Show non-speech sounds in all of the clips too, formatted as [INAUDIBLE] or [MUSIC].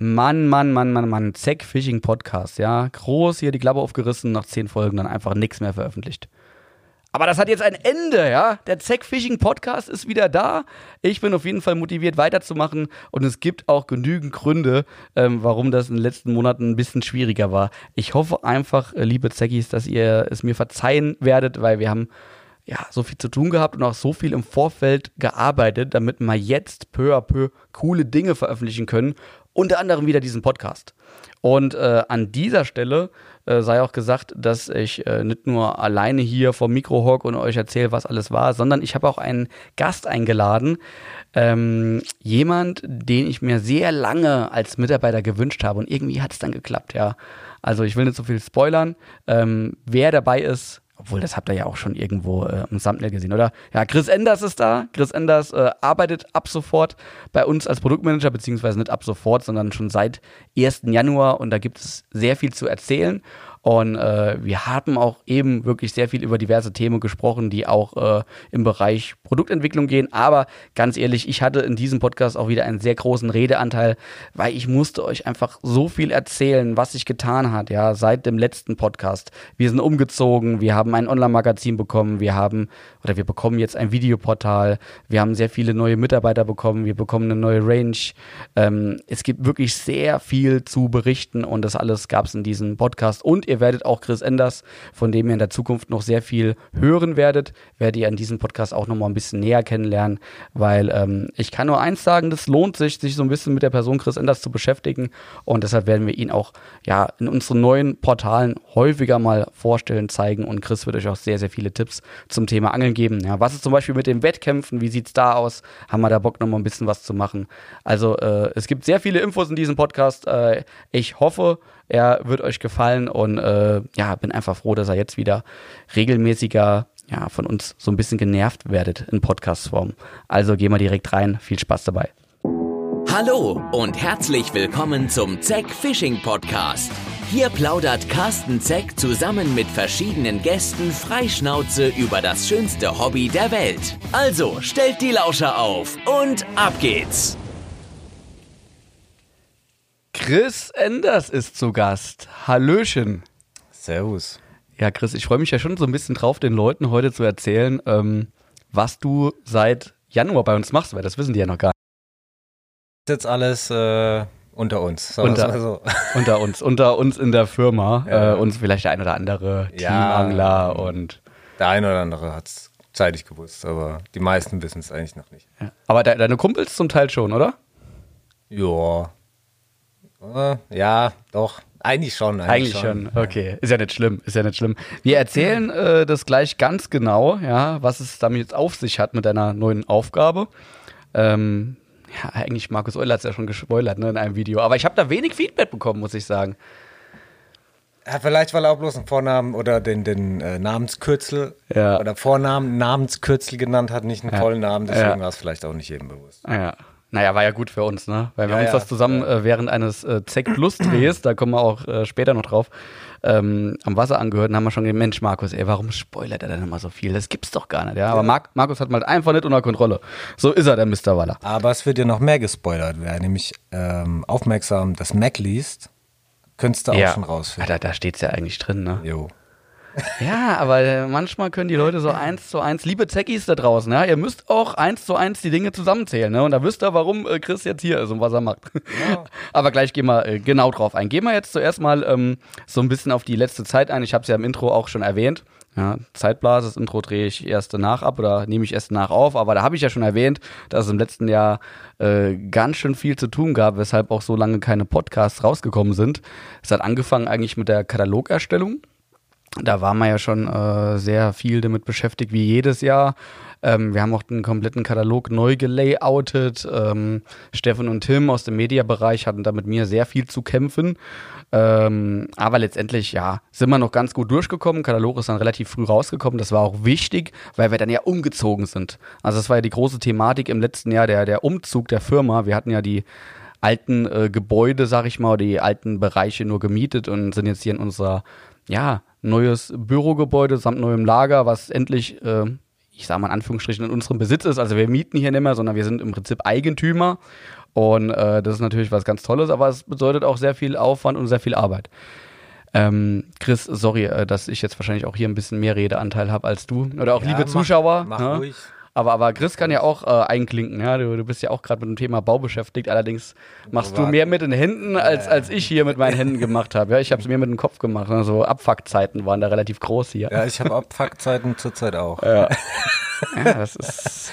Mann, Mann, Mann, Mann, Mann, Zack Fishing Podcast, ja. Groß hier die Klappe aufgerissen, nach zehn Folgen dann einfach nichts mehr veröffentlicht. Aber das hat jetzt ein Ende, ja. Der Zack Fishing Podcast ist wieder da. Ich bin auf jeden Fall motiviert weiterzumachen und es gibt auch genügend Gründe, ähm, warum das in den letzten Monaten ein bisschen schwieriger war. Ich hoffe einfach, äh, liebe Zackis, dass ihr es mir verzeihen werdet, weil wir haben ja, so viel zu tun gehabt und auch so viel im Vorfeld gearbeitet, damit wir jetzt peu à peu coole Dinge veröffentlichen können unter anderem wieder diesen Podcast. Und äh, an dieser Stelle äh, sei auch gesagt, dass ich äh, nicht nur alleine hier vom Mikro hocke und euch erzähle, was alles war, sondern ich habe auch einen Gast eingeladen. Ähm, jemand, den ich mir sehr lange als Mitarbeiter gewünscht habe. Und irgendwie hat es dann geklappt, ja. Also ich will nicht so viel spoilern. Ähm, wer dabei ist, obwohl, das habt ihr ja auch schon irgendwo äh, im Thumbnail gesehen, oder? Ja, Chris Enders ist da. Chris Enders äh, arbeitet ab sofort bei uns als Produktmanager, beziehungsweise nicht ab sofort, sondern schon seit 1. Januar. Und da gibt es sehr viel zu erzählen. Und äh, wir haben auch eben wirklich sehr viel über diverse Themen gesprochen, die auch äh, im Bereich Produktentwicklung gehen. Aber ganz ehrlich, ich hatte in diesem Podcast auch wieder einen sehr großen Redeanteil, weil ich musste euch einfach so viel erzählen, was sich getan hat, ja, seit dem letzten Podcast. Wir sind umgezogen, wir haben ein Online-Magazin bekommen, wir haben oder wir bekommen jetzt ein Videoportal, wir haben sehr viele neue Mitarbeiter bekommen, wir bekommen eine neue Range. Ähm, es gibt wirklich sehr viel zu berichten und das alles gab es in diesem Podcast. Und ihr werdet auch Chris Enders, von dem ihr in der Zukunft noch sehr viel hören werdet, werdet ihr an diesem Podcast auch noch mal ein bisschen näher kennenlernen, weil ähm, ich kann nur eins sagen, das lohnt sich, sich so ein bisschen mit der Person Chris Enders zu beschäftigen und deshalb werden wir ihn auch ja in unseren neuen Portalen häufiger mal vorstellen, zeigen und Chris wird euch auch sehr, sehr viele Tipps zum Thema Angeln geben. Ja, was ist zum Beispiel mit den Wettkämpfen? Wie sieht es da aus? Haben wir da Bock noch mal ein bisschen was zu machen? Also äh, es gibt sehr viele Infos in diesem Podcast. Äh, ich hoffe, er wird euch gefallen und äh, ja, bin einfach froh, dass er jetzt wieder regelmäßiger ja, von uns so ein bisschen genervt werdet in Podcast-Form. Also gehen wir direkt rein. Viel Spaß dabei. Hallo und herzlich willkommen zum Zeck Fishing Podcast. Hier plaudert Carsten Zeck zusammen mit verschiedenen Gästen freischnauze über das schönste Hobby der Welt. Also stellt die Lauscher auf und ab geht's. Chris Enders ist zu Gast. Hallöchen. Servus. Ja, Chris, ich freue mich ja schon so ein bisschen drauf, den Leuten heute zu erzählen, ähm, was du seit Januar bei uns machst, weil das wissen die ja noch gar nicht. Jetzt alles äh, unter uns. Unter, so. [LAUGHS] unter, uns, unter uns in der Firma. Ja. Äh, uns vielleicht der ein oder andere ja, Teamangler und. Der ein oder andere hat es zeitig gewusst, aber die meisten wissen es eigentlich noch nicht. Ja. Aber de deine Kumpels zum Teil schon, oder? Ja, äh, ja, doch. Eigentlich schon. Eigentlich, eigentlich schon. schon. Okay, ist ja nicht schlimm, ist ja nicht schlimm. Wir erzählen äh, das gleich ganz genau, ja, was es damit jetzt auf sich hat mit deiner neuen Aufgabe. Ähm, ja, eigentlich Markus Euler hat es ja schon gespoilert ne, in einem Video, aber ich habe da wenig Feedback bekommen, muss ich sagen. Ja, vielleicht, weil er auch bloß einen Vornamen oder den, den äh, Namenskürzel ja. oder Vornamen, Namenskürzel genannt hat, nicht einen vollen Namen, deswegen war es vielleicht auch nicht jedem bewusst. Ja. Naja, war ja gut für uns, ne? Weil wir ja, uns ja, das zusammen äh, während eines äh, Zeck Plus Drehs, da kommen wir auch äh, später noch drauf, ähm, am Wasser angehört und haben wir schon gedacht, Mensch, Markus, ey, warum spoilert er denn immer so viel? Das gibt's doch gar nicht, ja. Aber Mark, Markus hat mal einfach nicht unter Kontrolle. So ist er, der Mr. Waller. Aber es wird dir noch mehr gespoilert. Wer nämlich ähm, aufmerksam das Mac liest, könntest du auch schon rausfinden. Ja, da, da steht's ja eigentlich drin, ne? Jo. [LAUGHS] Ja, aber äh, manchmal können die Leute so eins zu eins, liebe Zeckis da draußen, ja, ihr müsst auch eins zu eins die Dinge zusammenzählen, ne? Und da wisst ihr, warum äh, Chris jetzt hier ist und was er macht. Ja. [LAUGHS] aber gleich gehen wir äh, genau drauf ein. Gehen wir jetzt zuerst mal ähm, so ein bisschen auf die letzte Zeit ein. Ich habe es ja im Intro auch schon erwähnt. Ja, Zeitblase, das Intro drehe ich erst danach ab oder nehme ich erst nach auf, aber da habe ich ja schon erwähnt, dass es im letzten Jahr äh, ganz schön viel zu tun gab, weshalb auch so lange keine Podcasts rausgekommen sind. Es hat angefangen eigentlich mit der Katalogerstellung da waren wir ja schon äh, sehr viel damit beschäftigt, wie jedes Jahr. Ähm, wir haben auch den kompletten Katalog neu gelayoutet. Ähm, Steffen und Tim aus dem Mediabereich hatten da mit mir sehr viel zu kämpfen. Ähm, aber letztendlich, ja, sind wir noch ganz gut durchgekommen. Katalog ist dann relativ früh rausgekommen. Das war auch wichtig, weil wir dann ja umgezogen sind. Also das war ja die große Thematik im letzten Jahr, der, der Umzug der Firma. Wir hatten ja die alten äh, Gebäude, sag ich mal, die alten Bereiche nur gemietet und sind jetzt hier in unserer, ja, neues Bürogebäude samt neuem Lager, was endlich, äh, ich sage mal in Anführungsstrichen, in unserem Besitz ist. Also wir mieten hier nicht mehr, sondern wir sind im Prinzip Eigentümer. Und äh, das ist natürlich was ganz Tolles, aber es bedeutet auch sehr viel Aufwand und sehr viel Arbeit. Ähm, Chris, sorry, äh, dass ich jetzt wahrscheinlich auch hier ein bisschen mehr Redeanteil habe als du. Oder auch ja, liebe mach, Zuschauer. Mach ne? ruhig. Aber, aber Chris kann ja auch äh, einklinken, ja. Du, du bist ja auch gerade mit dem Thema Bau beschäftigt. Allerdings machst du mehr mit den Händen, als, als ich hier mit meinen Händen gemacht habe. Ja, ich habe es mir mit dem Kopf gemacht. Also Abfuckzeiten waren da relativ groß hier. Ja, ich habe Abfuckzeiten zurzeit auch. Ja, ja das ist.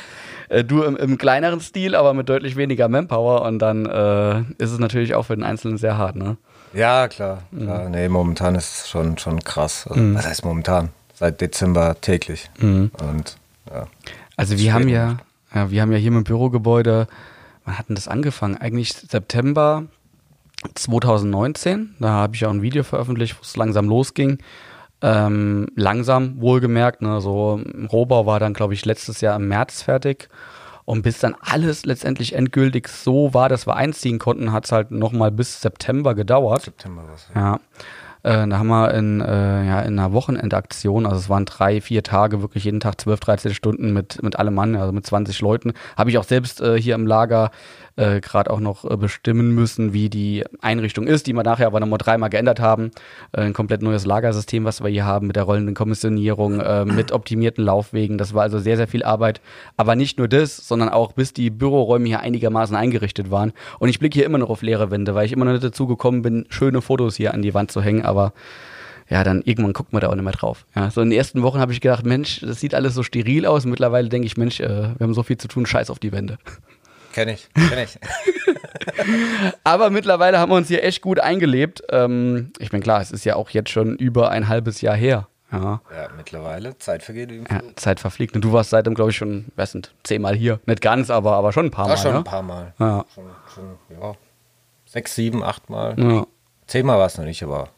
Äh, du im, im, kleineren Stil, aber mit deutlich weniger Manpower und dann äh, ist es natürlich auch für den Einzelnen sehr hart, ne? Ja, klar. klar. Mhm. Nee, momentan ist es schon, schon krass. Also, mhm. Was heißt momentan? Seit Dezember täglich. Mhm. Und ja. Also wir haben ja, ja, wir haben ja hier mit dem Bürogebäude, wann hat denn das angefangen? Eigentlich September 2019. Da habe ich auch ein Video veröffentlicht, wo es langsam losging. Ähm, langsam, wohlgemerkt. Ne? So, Rohbau war dann, glaube ich, letztes Jahr im März fertig. Und bis dann alles letztendlich endgültig so war, dass wir einziehen konnten, hat es halt nochmal bis September gedauert. September was. Ja. ja. Äh, da haben wir in, äh, ja, in einer Wochenendaktion, also es waren drei, vier Tage, wirklich jeden Tag 12, 13 Stunden mit, mit allem Mann, also mit 20 Leuten. Habe ich auch selbst äh, hier im Lager äh, gerade auch noch äh, bestimmen müssen, wie die Einrichtung ist, die wir nachher aber nochmal dreimal geändert haben. Äh, ein komplett neues Lagersystem, was wir hier haben, mit der rollenden Kommissionierung, äh, mit optimierten Laufwegen. Das war also sehr, sehr viel Arbeit. Aber nicht nur das, sondern auch bis die Büroräume hier einigermaßen eingerichtet waren. Und ich blicke hier immer noch auf leere Wände, weil ich immer noch nicht dazu gekommen bin, schöne Fotos hier an die Wand zu hängen, aber ja, dann irgendwann guckt man da auch nicht mehr drauf. Ja, so in den ersten Wochen habe ich gedacht, Mensch, das sieht alles so steril aus. Mittlerweile denke ich, Mensch, äh, wir haben so viel zu tun, scheiß auf die Wände. Kenn ich, [LAUGHS] kenn ich. Aber mittlerweile haben wir uns hier echt gut eingelebt. Ähm, ich bin klar, es ist ja auch jetzt schon über ein halbes Jahr her. Ja, ja mittlerweile. Zeit vergeht irgendwie. Ja, Zeit verfliegt. Und du warst seitdem, glaube ich, schon, weiß nicht, zehnmal hier. Nicht ganz, aber, aber schon ein paar Mal. Ja, schon ne? ein paar Mal. Ja. Schon, schon, ja. Sechs, sieben, acht Mal. Ja. Zehnmal war es noch nicht, aber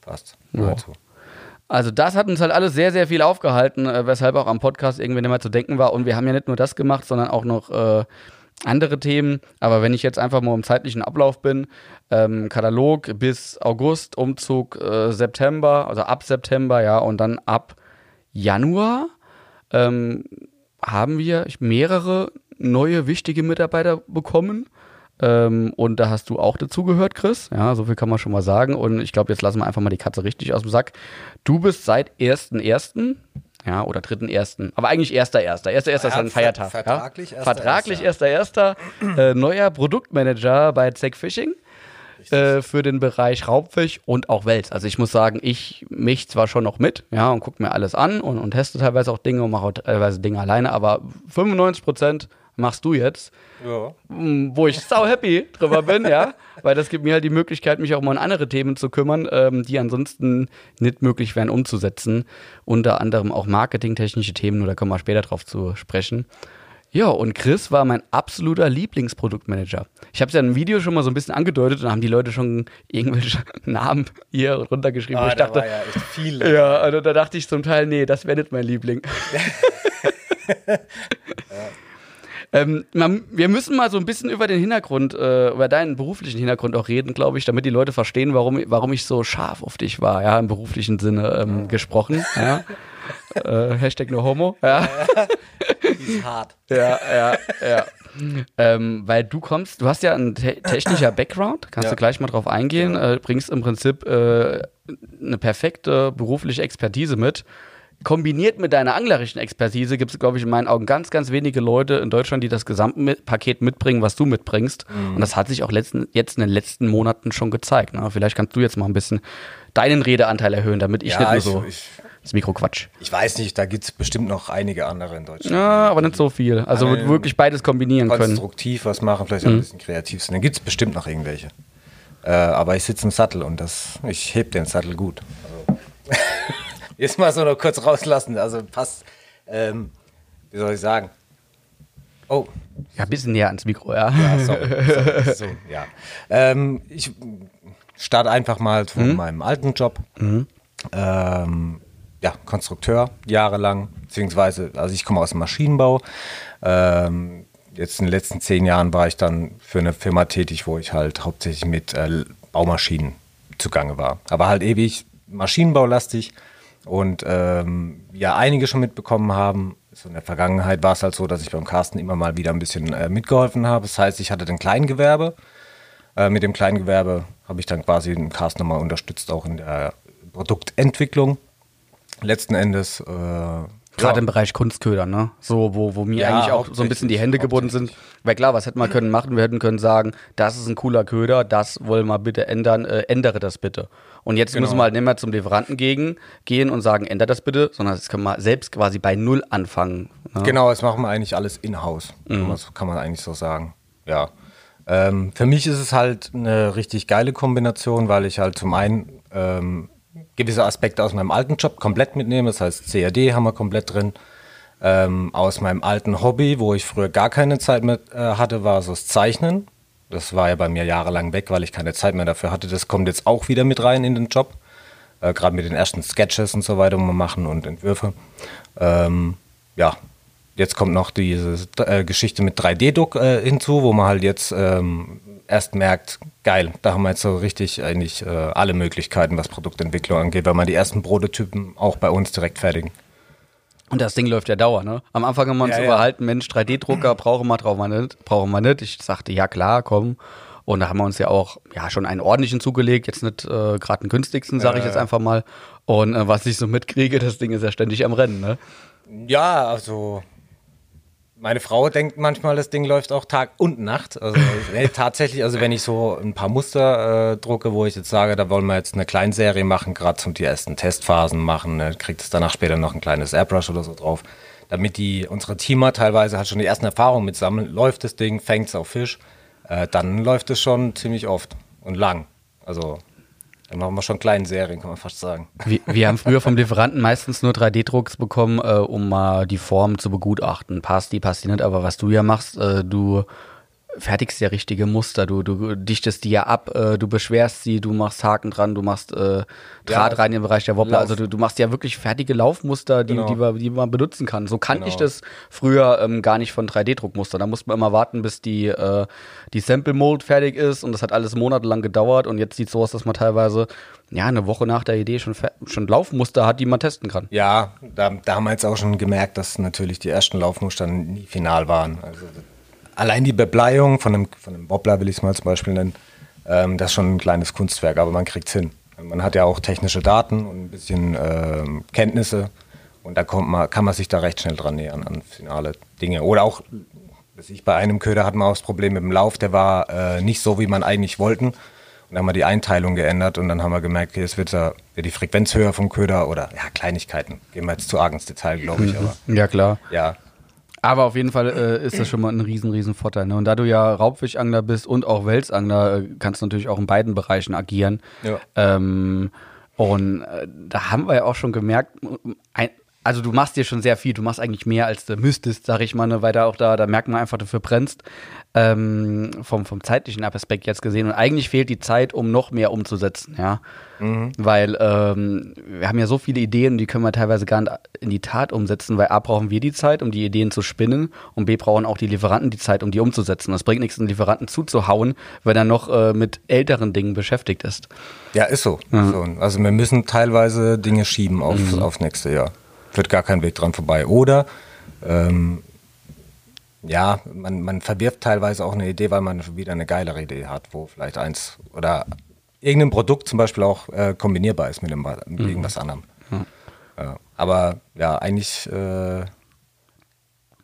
fast. Ja. Also das hat uns halt alles sehr, sehr viel aufgehalten, äh, weshalb auch am Podcast irgendwie nicht mehr zu denken war. Und wir haben ja nicht nur das gemacht, sondern auch noch äh, andere Themen. Aber wenn ich jetzt einfach mal im zeitlichen Ablauf bin, ähm, Katalog bis August, Umzug äh, September, also ab September, ja, und dann ab Januar ähm, haben wir mehrere neue wichtige Mitarbeiter bekommen. Ähm, und da hast du auch dazugehört, Chris. Ja, so viel kann man schon mal sagen. Und ich glaube, jetzt lassen wir einfach mal die Katze richtig aus dem Sack. Du bist seit 1.1. Ja, oder dritten ersten. Aber eigentlich erster erster. Erster erster ist ein Feiertag. Vertraglich ja? erster Vertraglich erster erster. äh, neuer Produktmanager bei Zack Fishing. Äh, für den Bereich Raubfisch und auch Wels. Also ich muss sagen, ich mich zwar schon noch mit, ja, und gucke mir alles an und, und teste teilweise auch Dinge und mache teilweise Dinge alleine, aber 95 Prozent machst du jetzt. Ja. Wo ich sau happy drüber bin, ja. [LAUGHS] Weil das gibt mir halt die Möglichkeit, mich auch mal um andere Themen zu kümmern, ähm, die ansonsten nicht möglich wären umzusetzen. Unter anderem auch marketingtechnische Themen, nur da kommen wir später drauf zu sprechen. Ja, und Chris war mein absoluter Lieblingsproduktmanager. Ich habe es ja im Video schon mal so ein bisschen angedeutet und haben die Leute schon irgendwelche [LAUGHS] Namen hier runtergeschrieben. Ah, ich dachte, ja, echt viele. ja, also da dachte ich zum Teil, nee, das wäre nicht mein Liebling. [LAUGHS] ja. Ähm, man, wir müssen mal so ein bisschen über den Hintergrund, äh, über deinen beruflichen Hintergrund auch reden, glaube ich, damit die Leute verstehen, warum, warum ich so scharf auf dich war, ja, im beruflichen Sinne ähm, gesprochen. Ja. [LAUGHS] äh, Hashtag no homo. Ja. [LAUGHS] ist hart. Ja, ja, ja. Ähm, weil du kommst, du hast ja einen te technischer Background, kannst ja. du gleich mal drauf eingehen, äh, bringst im Prinzip äh, eine perfekte berufliche Expertise mit kombiniert mit deiner anglerischen Expertise gibt es, glaube ich, in meinen Augen ganz, ganz wenige Leute in Deutschland, die das Gesamtpaket mitbringen, was du mitbringst. Mhm. Und das hat sich auch letzten, jetzt in den letzten Monaten schon gezeigt. Ne? Vielleicht kannst du jetzt mal ein bisschen deinen Redeanteil erhöhen, damit ich ja, nicht nur so ich, das Mikro quatsch. Ich weiß nicht, da gibt es bestimmt noch einige andere in Deutschland. Ja, aber nicht so viel. Also wirklich beides kombinieren konstruktiv können. Konstruktiv was machen, vielleicht mhm. ein bisschen kreativ sind. Dann gibt es bestimmt noch irgendwelche. Äh, aber ich sitze im Sattel und das, ich heb den Sattel gut. Also. [LAUGHS] Jetzt mal so noch kurz rauslassen. Also passt, ähm, wie soll ich sagen? Oh. Ja, ein bisschen näher ans Mikro, ja. Ja, sorry. [LAUGHS] sorry so, ja. Ähm, ich starte einfach mal von mhm. meinem alten Job. Mhm. Ähm, ja, Konstrukteur, jahrelang, beziehungsweise, also ich komme aus dem Maschinenbau. Ähm, jetzt in den letzten zehn Jahren war ich dann für eine Firma tätig, wo ich halt hauptsächlich mit äh, Baumaschinen zugange war. Aber halt ewig Maschinenbaulastig und ähm, ja einige schon mitbekommen haben, So in der Vergangenheit war es halt so, dass ich beim Carsten immer mal wieder ein bisschen äh, mitgeholfen habe. Das heißt, ich hatte den Kleingewerbe. Äh, mit dem Kleingewerbe habe ich dann quasi den Carsten nochmal unterstützt, auch in der Produktentwicklung. Letzten Endes. Äh, Gerade ja. im Bereich Kunstköder, ne? So, wo, wo mir Ja, eigentlich auch so ein bisschen die Hände gebunden sind. Weil klar, was hätten wir können machen? Wir hätten können sagen, das ist ein cooler Köder, das wollen wir bitte ändern, äh, ändere das bitte. Und jetzt Genau. müssen wir halt nicht mehr zum Lieferanten gegen, gehen und sagen, ändere das bitte, sondern das können wir selbst quasi bei Null anfangen. Ne? Genau, das machen wir eigentlich alles in-house. Kann, man so- kann man eigentlich so sagen. Ja. Ähm, für mich ist es halt eine richtig geile Kombination, weil ich halt zum einen ähm, gewisse Aspekte aus meinem alten Job komplett mitnehme. Das heißt, CAD haben wir komplett drin. Ähm, aus meinem alten Hobby, wo ich früher gar keine Zeit mehr äh, hatte, war so das Zeichnen. Das war ja bei mir jahrelang weg, weil ich keine Zeit mehr dafür hatte. Das kommt jetzt auch wieder mit rein in den Job. Äh, Gerade mit den ersten Sketches und so weiter, die wir machen und Entwürfe. Ähm, ja, jetzt kommt noch diese äh, Geschichte mit 3D-Druck äh, hinzu, wo man halt jetzt ähm, erst merkt, geil, da haben wir jetzt so richtig eigentlich äh, alle Möglichkeiten, was Produktentwicklung angeht, weil man die ersten Prototypen auch bei uns direkt fertigen. Und das Ding läuft ja dauer, ne? Am Anfang haben wir uns Ja, ja. überhalten, Mensch, 3D-Drucker brauchen wir, brauchen wir nicht, brauchen wir nicht. Ich sagte, ja klar, komm. Und da haben wir uns ja auch ja schon einen ordentlichen zugelegt, jetzt nicht äh, gerade den günstigsten, sage ich jetzt einfach mal. Und äh, was ich so mitkriege, das Ding ist ja ständig am Rennen, ne? Ja, also meine Frau denkt manchmal, das Ding läuft auch Tag und Nacht. Also [LAUGHS] nee, tatsächlich, also wenn ich so ein paar Muster äh, drucke, wo ich jetzt sage, da wollen wir jetzt eine Kleinserie machen, gerade zum die ersten Testphasen machen, ne, kriegt es danach später noch ein kleines Airbrush oder so drauf. Damit die, unsere Teamer teilweise hat schon die ersten Erfahrungen mit sammeln, läuft das Ding, fängt es auf Fisch, äh, dann läuft es schon ziemlich oft und lang. Also dann machen wir schon kleine Serien, kann man fast sagen. Wir, wir haben früher vom Lieferanten meistens nur 3D-Drucks bekommen, äh, um mal die Form zu begutachten. Passt die, passt die nicht, aber was du ja machst, äh, du fertigst ja richtige Muster, du, du dichtest die ja ab, äh, du beschwerst sie, du machst Haken dran, du machst äh, Draht Ja, rein im Bereich der Wobbler. Lauf. Also du, du machst ja wirklich fertige Laufmuster, die, Genau. die, man, die man benutzen kann. So kannte Genau. ich das früher ähm, gar nicht von 3D-Druckmustern. Da musste man immer warten, bis die, äh, die Sample Mold fertig ist und das hat alles monatelang gedauert und jetzt sieht es so aus, dass man teilweise ja eine Woche nach der Idee schon, schon Laufmuster hat, die man testen kann. Ja, da, da haben wir jetzt auch schon gemerkt, dass natürlich die ersten Laufmuster nie final waren. Also allein die Bebleiung von einem, von einem Wobbler, will ich es mal zum Beispiel nennen, ähm, das ist schon ein kleines Kunstwerk, aber man kriegt es hin. Man hat ja auch technische Daten und ein bisschen ähm, Kenntnisse und da kommt man, kann man sich da recht schnell dran nähern an finale Dinge. Oder auch, weiß ich, bei einem Köder hatten wir auch das Problem mit dem Lauf, der war äh, nicht so, wie man eigentlich wollten. Und dann haben wir die Einteilung geändert und dann haben wir gemerkt, okay, jetzt wird, da, wird die Frequenz höher vom Köder oder ja, Kleinigkeiten. Gehen wir jetzt zu arg ins Detail, glaube ich, aber Ja, klar. ja. Aber auf jeden Fall äh, ist das schon mal ein riesen, riesen Vorteil. Ne? Und da du ja Raubfischangler bist und auch Welsangler, äh, kannst du natürlich auch in beiden Bereichen agieren. Ja. Ähm, und äh, da haben wir ja auch schon gemerkt, ein, also du machst dir schon sehr viel, du machst eigentlich mehr als du müsstest, sag ich mal, ne? weil da auch da, da merkt man einfach, dafür brennst, ähm, vom, vom zeitlichen Aspekt jetzt gesehen. Und eigentlich fehlt die Zeit, um noch mehr umzusetzen, ja. Weil ähm, wir haben ja so viele Ideen, die können wir teilweise gar nicht in die Tat umsetzen, weil A brauchen wir die Zeit, um die Ideen zu spinnen und B brauchen auch die Lieferanten die Zeit, um die umzusetzen. Das bringt nichts, einen Lieferanten zuzuhauen, wenn er noch äh, mit älteren Dingen beschäftigt ist. Ja, ist so. so. Also wir müssen teilweise Dinge schieben auf, Mhm. aufs nächste Jahr. Führt gar kein Weg dran vorbei. Oder ähm, ja, man, man verwirft teilweise auch eine Idee, weil man schon wieder eine geilere Idee hat, wo vielleicht eins oder irgendein Produkt zum Beispiel auch äh, kombinierbar ist mit, dem, mit Mhm. irgendwas anderem. Ja, aber ja, eigentlich, äh,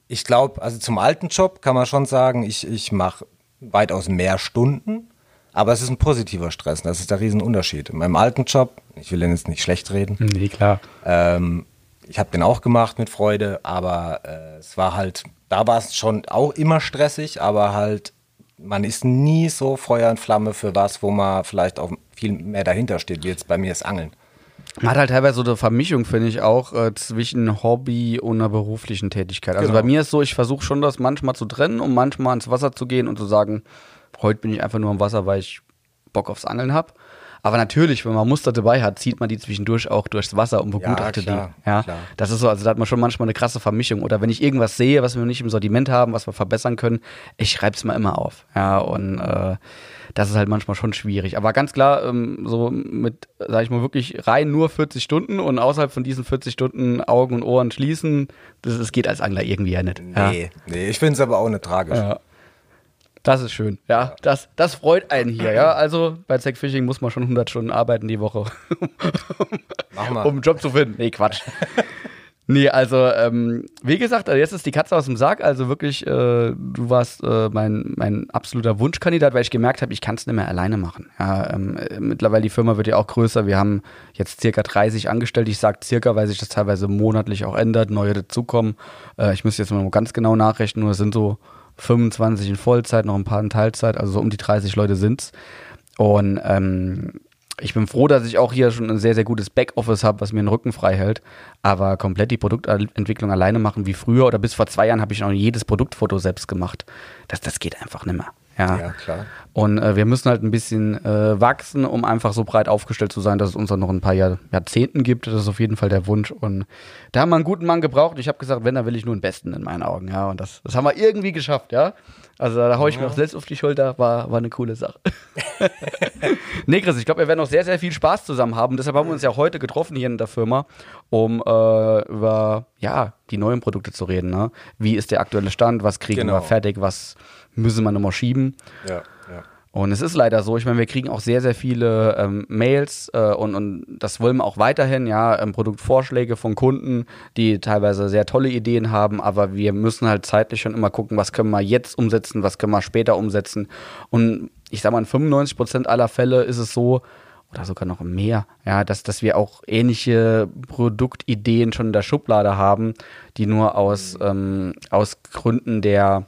ich glaube, also zum alten Job kann man schon sagen, ich, ich mache weitaus mehr Stunden, aber es ist ein positiver Stress. Das ist der Riesenunterschied. In meinem alten Job, ich will den jetzt nicht schlecht reden, Nee, klar. ähm, ich habe den auch gemacht mit Freude, aber äh, es war halt, da war es schon auch immer stressig, aber halt, man ist nie so Feuer und Flamme für was, wo man vielleicht auch viel mehr dahinter steht, wie jetzt bei mir das Angeln. Man hat halt teilweise so eine Vermischung, finde ich, auch äh, zwischen Hobby und einer beruflichen Tätigkeit. Also Genau. bei mir ist so, ich versuche schon das manchmal zu trennen, um manchmal ins Wasser zu gehen und zu sagen, heute bin ich einfach nur im Wasser, weil ich Bock aufs Angeln habe. Aber natürlich, wenn man Muster dabei hat, zieht man die zwischendurch auch durchs Wasser und begutachtet klar, die. Ja, klar. das ist so, also da hat man schon manchmal eine krasse Vermischung. Oder wenn ich irgendwas sehe, was wir nicht im Sortiment haben, was wir verbessern können, ich schreibe es mal immer auf. Ja, und äh, das ist halt manchmal schon schwierig. Aber ganz klar, ähm, so mit, sag ich mal, wirklich rein nur 40 Stunden und außerhalb von diesen 40 Stunden Augen und Ohren schließen, das, das geht als Angler irgendwie ja nicht. Nee, ja. nee ich finde es aber auch nicht tragisch. Ja. Das ist schön. Ja, das, das freut einen hier. Ja, also bei Zack Fishing muss man schon 100 Stunden arbeiten die Woche, [LAUGHS] um einen Job zu finden. Nee, Quatsch. [LAUGHS] Nee, also ähm, wie gesagt, also jetzt ist die Katze aus dem Sarg. Also wirklich, äh, du warst äh, mein, mein absoluter Wunschkandidat, weil ich gemerkt habe, ich kann es nicht mehr alleine machen. Ja, ähm, mittlerweile die Firma wird ja auch größer. Wir haben jetzt circa 30 Angestellte. Ich sage circa, weil sich das teilweise monatlich auch ändert, neue dazukommen. Äh, ich muss jetzt mal ganz genau nachrechnen, nur es sind so 25 in Vollzeit, noch ein paar in Teilzeit, also so um die 30 Leute sind's. Und ähm, ich bin froh, dass ich auch hier schon ein sehr, sehr gutes Backoffice habe, was mir den Rücken frei hält. Aber komplett die Produktentwicklung alleine machen wie früher oder bis vor zwei Jahren habe ich noch jedes Produktfoto selbst gemacht. Das, das geht einfach nicht mehr. Ja, ja klar. Und äh, wir müssen halt ein bisschen äh, wachsen, um einfach so breit aufgestellt zu sein, dass es uns dann noch ein paar Jahr, Jahrzehnten gibt. Das ist auf jeden Fall der Wunsch. Und da haben wir einen guten Mann gebraucht. Ich habe gesagt, wenn, dann will ich nur einen Besten in meinen Augen. Ja, und das, das haben wir irgendwie geschafft, ja. Also da haue ich ja. mir auch selbst auf die Schulter, war, war eine coole Sache. [LAUGHS] nee, Chris, ich glaube, wir werden noch sehr, sehr viel Spaß zusammen haben. Deshalb haben wir uns ja heute getroffen hier in der Firma, um äh, über ja, die neuen Produkte zu reden. Ne? Wie ist der aktuelle Stand? Was kriegen genau. wir fertig? Was müssen wir nochmal schieben? Ja. Und es ist leider so, ich meine, wir kriegen auch sehr, sehr viele ähm, Mails äh, und, und das wollen wir auch weiterhin, ja, ähm, Produktvorschläge von Kunden, die teilweise sehr tolle Ideen haben, aber wir müssen halt zeitlich schon immer gucken, was können wir jetzt umsetzen, was können wir später umsetzen. Und ich sag mal, in 95 Prozent aller Fälle ist es so, oder sogar noch mehr, ja, dass, dass wir auch ähnliche Produktideen schon in der Schublade haben, die nur aus, ähm, aus Gründen der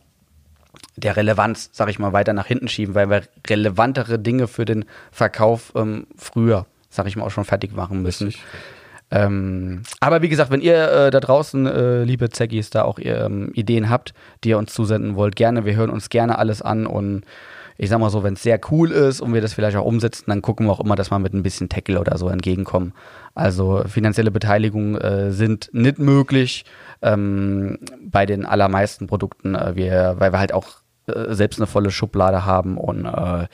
der Relevanz, sag ich mal, weiter nach hinten schieben, weil wir relevantere Dinge für den Verkauf ähm, früher, sag ich mal, auch schon fertig machen müssen. Ähm, aber wie gesagt, wenn ihr äh, da draußen, äh, liebe Zeggis, da auch ähm, Ideen habt, die ihr uns zusenden wollt, gerne, wir hören uns gerne alles an und ich sag mal so, wenn es sehr cool ist und wir das vielleicht auch umsetzen, dann gucken wir auch immer, dass wir mit ein bisschen Tackle oder so entgegenkommen. Also finanzielle Beteiligungen äh, sind nicht möglich ähm, bei den allermeisten Produkten, äh, wir, weil wir halt auch äh, selbst eine volle Schublade haben und äh,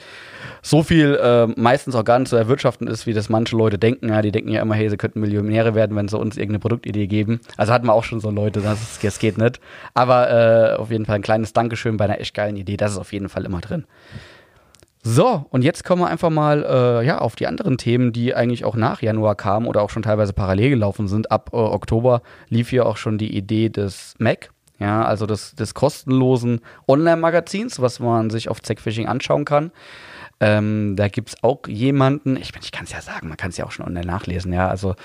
so viel äh, meistens auch gar nicht zu erwirtschaften ist, wie das manche Leute denken. Ja, die denken ja immer, hey, sie könnten Millionäre werden, wenn sie uns irgendeine Produktidee geben. Also hatten wir auch schon so Leute, das, ist, das geht nicht. Aber äh, auf jeden Fall ein kleines Dankeschön bei einer echt geilen Idee, das ist auf jeden Fall immer drin. So, und jetzt kommen wir einfach mal äh, ja, auf die anderen Themen, die eigentlich auch nach Januar kamen oder auch schon teilweise parallel gelaufen sind. Ab äh, Oktober lief hier auch schon die Idee des Mac ja, also des, des kostenlosen Online-Magazins, was man sich auf Zackfishing anschauen kann. Ähm, da gibt es auch jemanden, ich, ich kann es ja sagen, man kann es ja auch schon online nachlesen, ja, also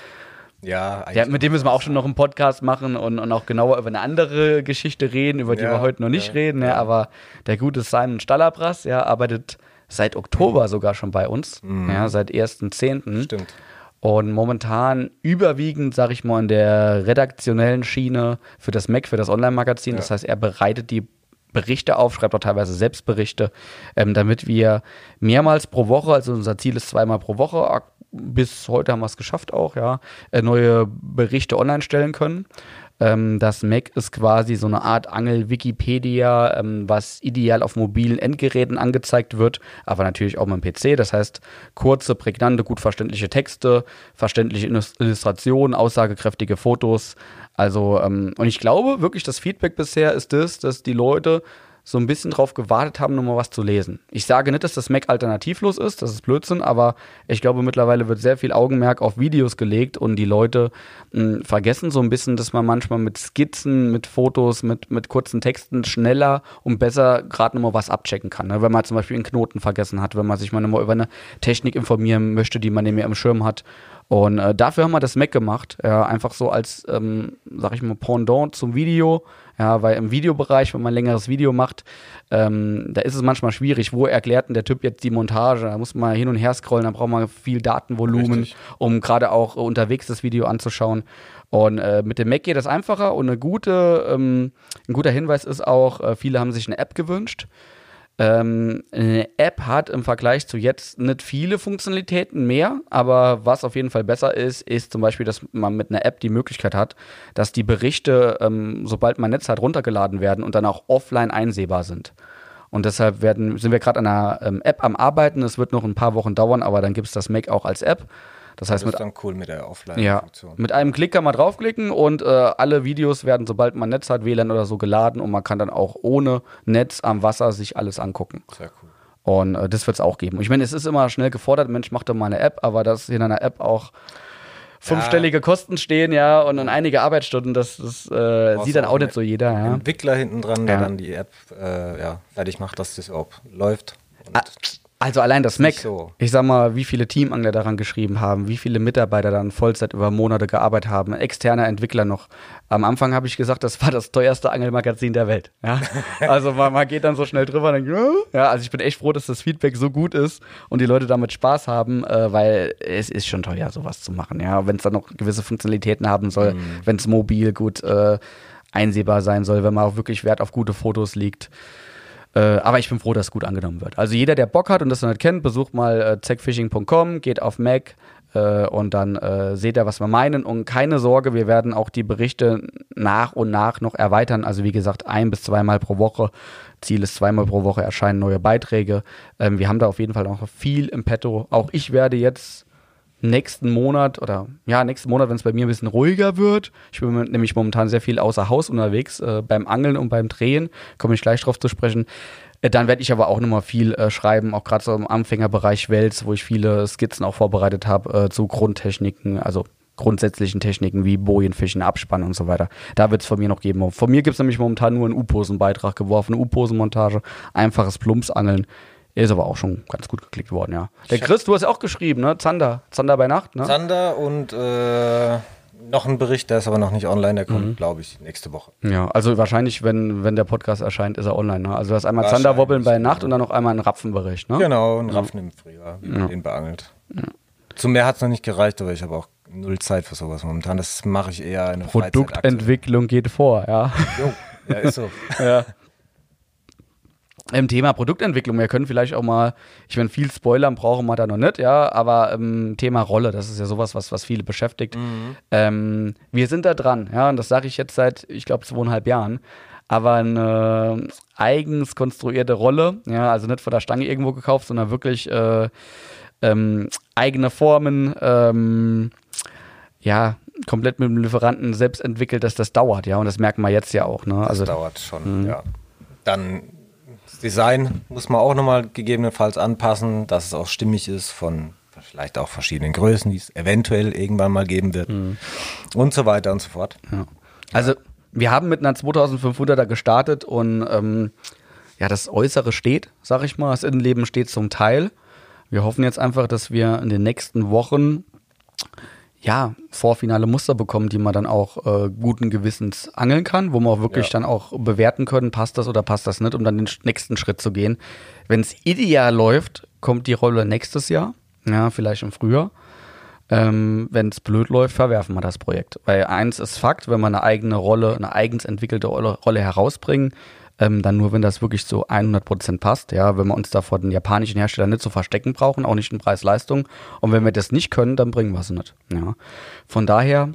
ja, ja, mit dem müssen wir auch schon noch einen Podcast machen und, und auch genauer über eine andere Geschichte reden, über die ja, wir heute noch nicht ja, reden. Ja, aber der gute Simon Stallerbras, ja, arbeitet seit Oktober sogar schon bei uns, mhm. ja, seit 1.10. Stimmt. Und momentan überwiegend, sag ich mal, in der redaktionellen Schiene für das Mac, für das Online-Magazin. Ja. Das heißt, er bereitet die Berichte auf, schreibt auch teilweise Selbstberichte, ähm, damit wir mehrmals pro Woche, also unser Ziel ist zweimal pro Woche, bis heute haben wir es geschafft auch, ja, äh, neue Berichte online stellen können. Ähm, das Mac ist quasi so eine Art Angel-Wikipedia, ähm, was ideal auf mobilen Endgeräten angezeigt wird, aber natürlich auch mit dem PC. Das heißt, kurze, prägnante, gut verständliche Texte, verständliche Illustrationen, aussagekräftige Fotos. Also, ähm, und ich glaube wirklich, das Feedback bisher ist das, dass die Leute so ein bisschen drauf gewartet haben, nochmal was zu lesen. Ich sage nicht, dass das Mac alternativlos ist, das ist Blödsinn, aber ich glaube, mittlerweile wird sehr viel Augenmerk auf Videos gelegt und die Leute mh, hm, vergessen so ein bisschen, dass man manchmal mit Skizzen, mit Fotos, mit, mit kurzen Texten schneller und besser gerade nochmal was abchecken kann. Ne? Wenn man zum Beispiel einen Knoten vergessen hat, wenn man sich mal nochmal über eine Technik informieren möchte, die man mehr im Schirm hat. Und äh, dafür haben wir das Mac gemacht, ja, einfach so als, ähm, sag ich mal, Pendant zum Video ja, weil im Videobereich, wenn man ein längeres Video macht, ähm, da ist es manchmal schwierig. Wo erklärt denn der Typ jetzt die Montage? Da muss man hin und her scrollen, da braucht man viel Datenvolumen, Richtig. um gerade auch unterwegs das Video anzuschauen. Und äh, mit dem Mac geht das einfacher und eine gute, ähm, ein guter Hinweis ist auch, äh, viele haben sich eine App gewünscht. Ähm, eine App hat im Vergleich zu jetzt nicht viele Funktionalitäten mehr, aber was auf jeden Fall besser ist, ist zum Beispiel, dass man mit einer App die Möglichkeit hat, dass die Berichte, ähm, sobald man Netz hat, runtergeladen werden und dann auch offline einsehbar sind. Und deshalb werden, sind wir gerade an einer ähm, App am Arbeiten. Es wird noch ein paar Wochen dauern, aber dann gibt es das Mac auch als App. Das heißt, Das mit ist dann cool mit der ja, Offline-Funktion. mit einem Klick kann man draufklicken und äh, alle Videos werden, sobald man Netz hat, WLAN oder so, geladen und man kann dann auch ohne Netz am Wasser sich alles angucken. Sehr cool. Und äh, das wird es auch geben. Ich meine, es ist immer schnell gefordert, Mensch, mach doch mal eine App, aber dass in einer App auch fünfstellige Kosten stehen, ja, und dann einige Arbeitsstunden, das, das äh, sieht dann auch nicht so jeder, ja. Entwickler hinten dran, der Ja. dann die App äh, ja, fertig macht, dass das überhaupt läuft. Und Ah, Also allein das Mac, so. ich sag mal, wie viele Teamangler daran geschrieben haben, wie viele Mitarbeiter dann Vollzeit über Monate gearbeitet haben, externe Entwickler noch. Am Anfang habe ich gesagt, das war das teuerste Angelmagazin der Welt. Ja? [LAUGHS] Also man, man geht dann so schnell drüber und denkt, "Ja." ja, also ich bin echt froh, dass das Feedback so gut ist und die Leute damit Spaß haben, äh, weil es ist schon teuer, sowas zu machen. Ja, wenn es dann noch gewisse Funktionalitäten haben soll, Mhm. wenn es mobil gut äh, einsehbar sein soll, wenn man auch wirklich Wert auf gute Fotos legt. Äh, aber ich bin froh, dass es gut angenommen wird. Also jeder, der Bock hat und das noch nicht kennt, besucht mal äh, techfishing.com, geht auf Mac äh, und dann äh, seht ihr, was wir meinen. Und keine Sorge, wir werden auch die Berichte nach und nach noch erweitern. Also wie gesagt, ein bis zweimal pro Woche. Ziel ist zweimal pro Woche erscheinen neue Beiträge. Ähm, wir haben da auf jeden Fall noch viel im Petto. Auch ich werde jetzt nächsten Monat oder ja, nächsten Monat, wenn es bei mir ein bisschen ruhiger wird. Ich bin nämlich momentan sehr viel außer Haus unterwegs, äh, beim Angeln und beim Drehen, komme ich gleich drauf zu sprechen. Äh, dann werde ich aber auch nochmal viel äh, schreiben, auch gerade so im Anfängerbereich Wels, wo ich viele Skizzen auch vorbereitet habe äh, zu Grundtechniken, also grundsätzlichen Techniken wie Bojenfischen, Abspannen und so weiter. Da wird es von mir noch geben. Von mir gibt es nämlich momentan nur einen U-Posen-Beitrag geworfen, U-Posen-Montage, einfaches Plumpsangeln. Ist aber auch schon ganz gut geklickt worden, ja. Der Chris, du hast ja auch geschrieben, ne? Zander. Zander bei Nacht, ne? Sander und äh, noch ein Bericht, der ist aber noch nicht online, der Mhm. kommt, glaube ich, nächste Woche. Ja, also wahrscheinlich, wenn, wenn der Podcast erscheint, ist er online, ne? Also du hast einmal Zanderwobbeln bei Nacht und dann noch einmal einen Rapfenbericht, ne? Genau, ein Rapfen im Frühjahr, man den beangelt. Zum Meer hat es noch nicht gereicht, aber ich habe auch null Zeit für sowas momentan. Das mache ich eher in der. Produktentwicklung geht vor, ja. Jo, ja, ist so. [LAUGHS] ja. Im Thema Produktentwicklung, wir können vielleicht auch mal, ich meine, viel Spoilern brauchen wir da noch nicht, ja, aber ähm, Thema Rolle, das ist ja sowas, was, was viele beschäftigt. Ähm, wir sind da dran, ja, und das sage ich jetzt seit, ich glaube, zweieinhalb Jahren. Aber eine eigens konstruierte Rolle, ja, also nicht von der Stange irgendwo gekauft, sondern wirklich äh, ähm, eigene Formen, ähm, ja, komplett mit dem Lieferanten selbst entwickelt, dass das dauert, ja, und das merken wir jetzt ja auch, ne? Das Also dauert schon, ja. Dann das Design muss man auch nochmal gegebenenfalls anpassen, dass es auch stimmig ist von vielleicht auch verschiedenen Größen, die es eventuell irgendwann mal geben wird und so weiter und so fort. Ja. Also, wir haben mit einer 2500er gestartet und ähm, ja, das Äußere steht, sag ich mal. Das Innenleben steht zum Teil. Wir hoffen jetzt einfach, dass wir in den nächsten Wochen ja, vorfinale Muster bekommen, die man dann auch äh, guten Gewissens angeln kann, wo man auch wirklich Ja. dann auch bewerten können, passt das oder passt das nicht, um dann den nächsten Schritt zu gehen. Wenn es ideal läuft, kommt die Rolle nächstes Jahr, ja, vielleicht im Frühjahr. Ähm, wenn es blöd läuft, verwerfen wir das Projekt. Weil eins ist Fakt, wenn wir eine eigene Rolle, eine eigens entwickelte Rolle herausbringen, ähm, dann nur, wenn das wirklich zu 100% passt. Ja, wenn wir uns da vor den japanischen Herstellern nicht zu verstecken brauchen, auch nicht in Preis-Leistung. Und wenn wir das nicht können, dann bringen wir sie nicht. Ja. Von daher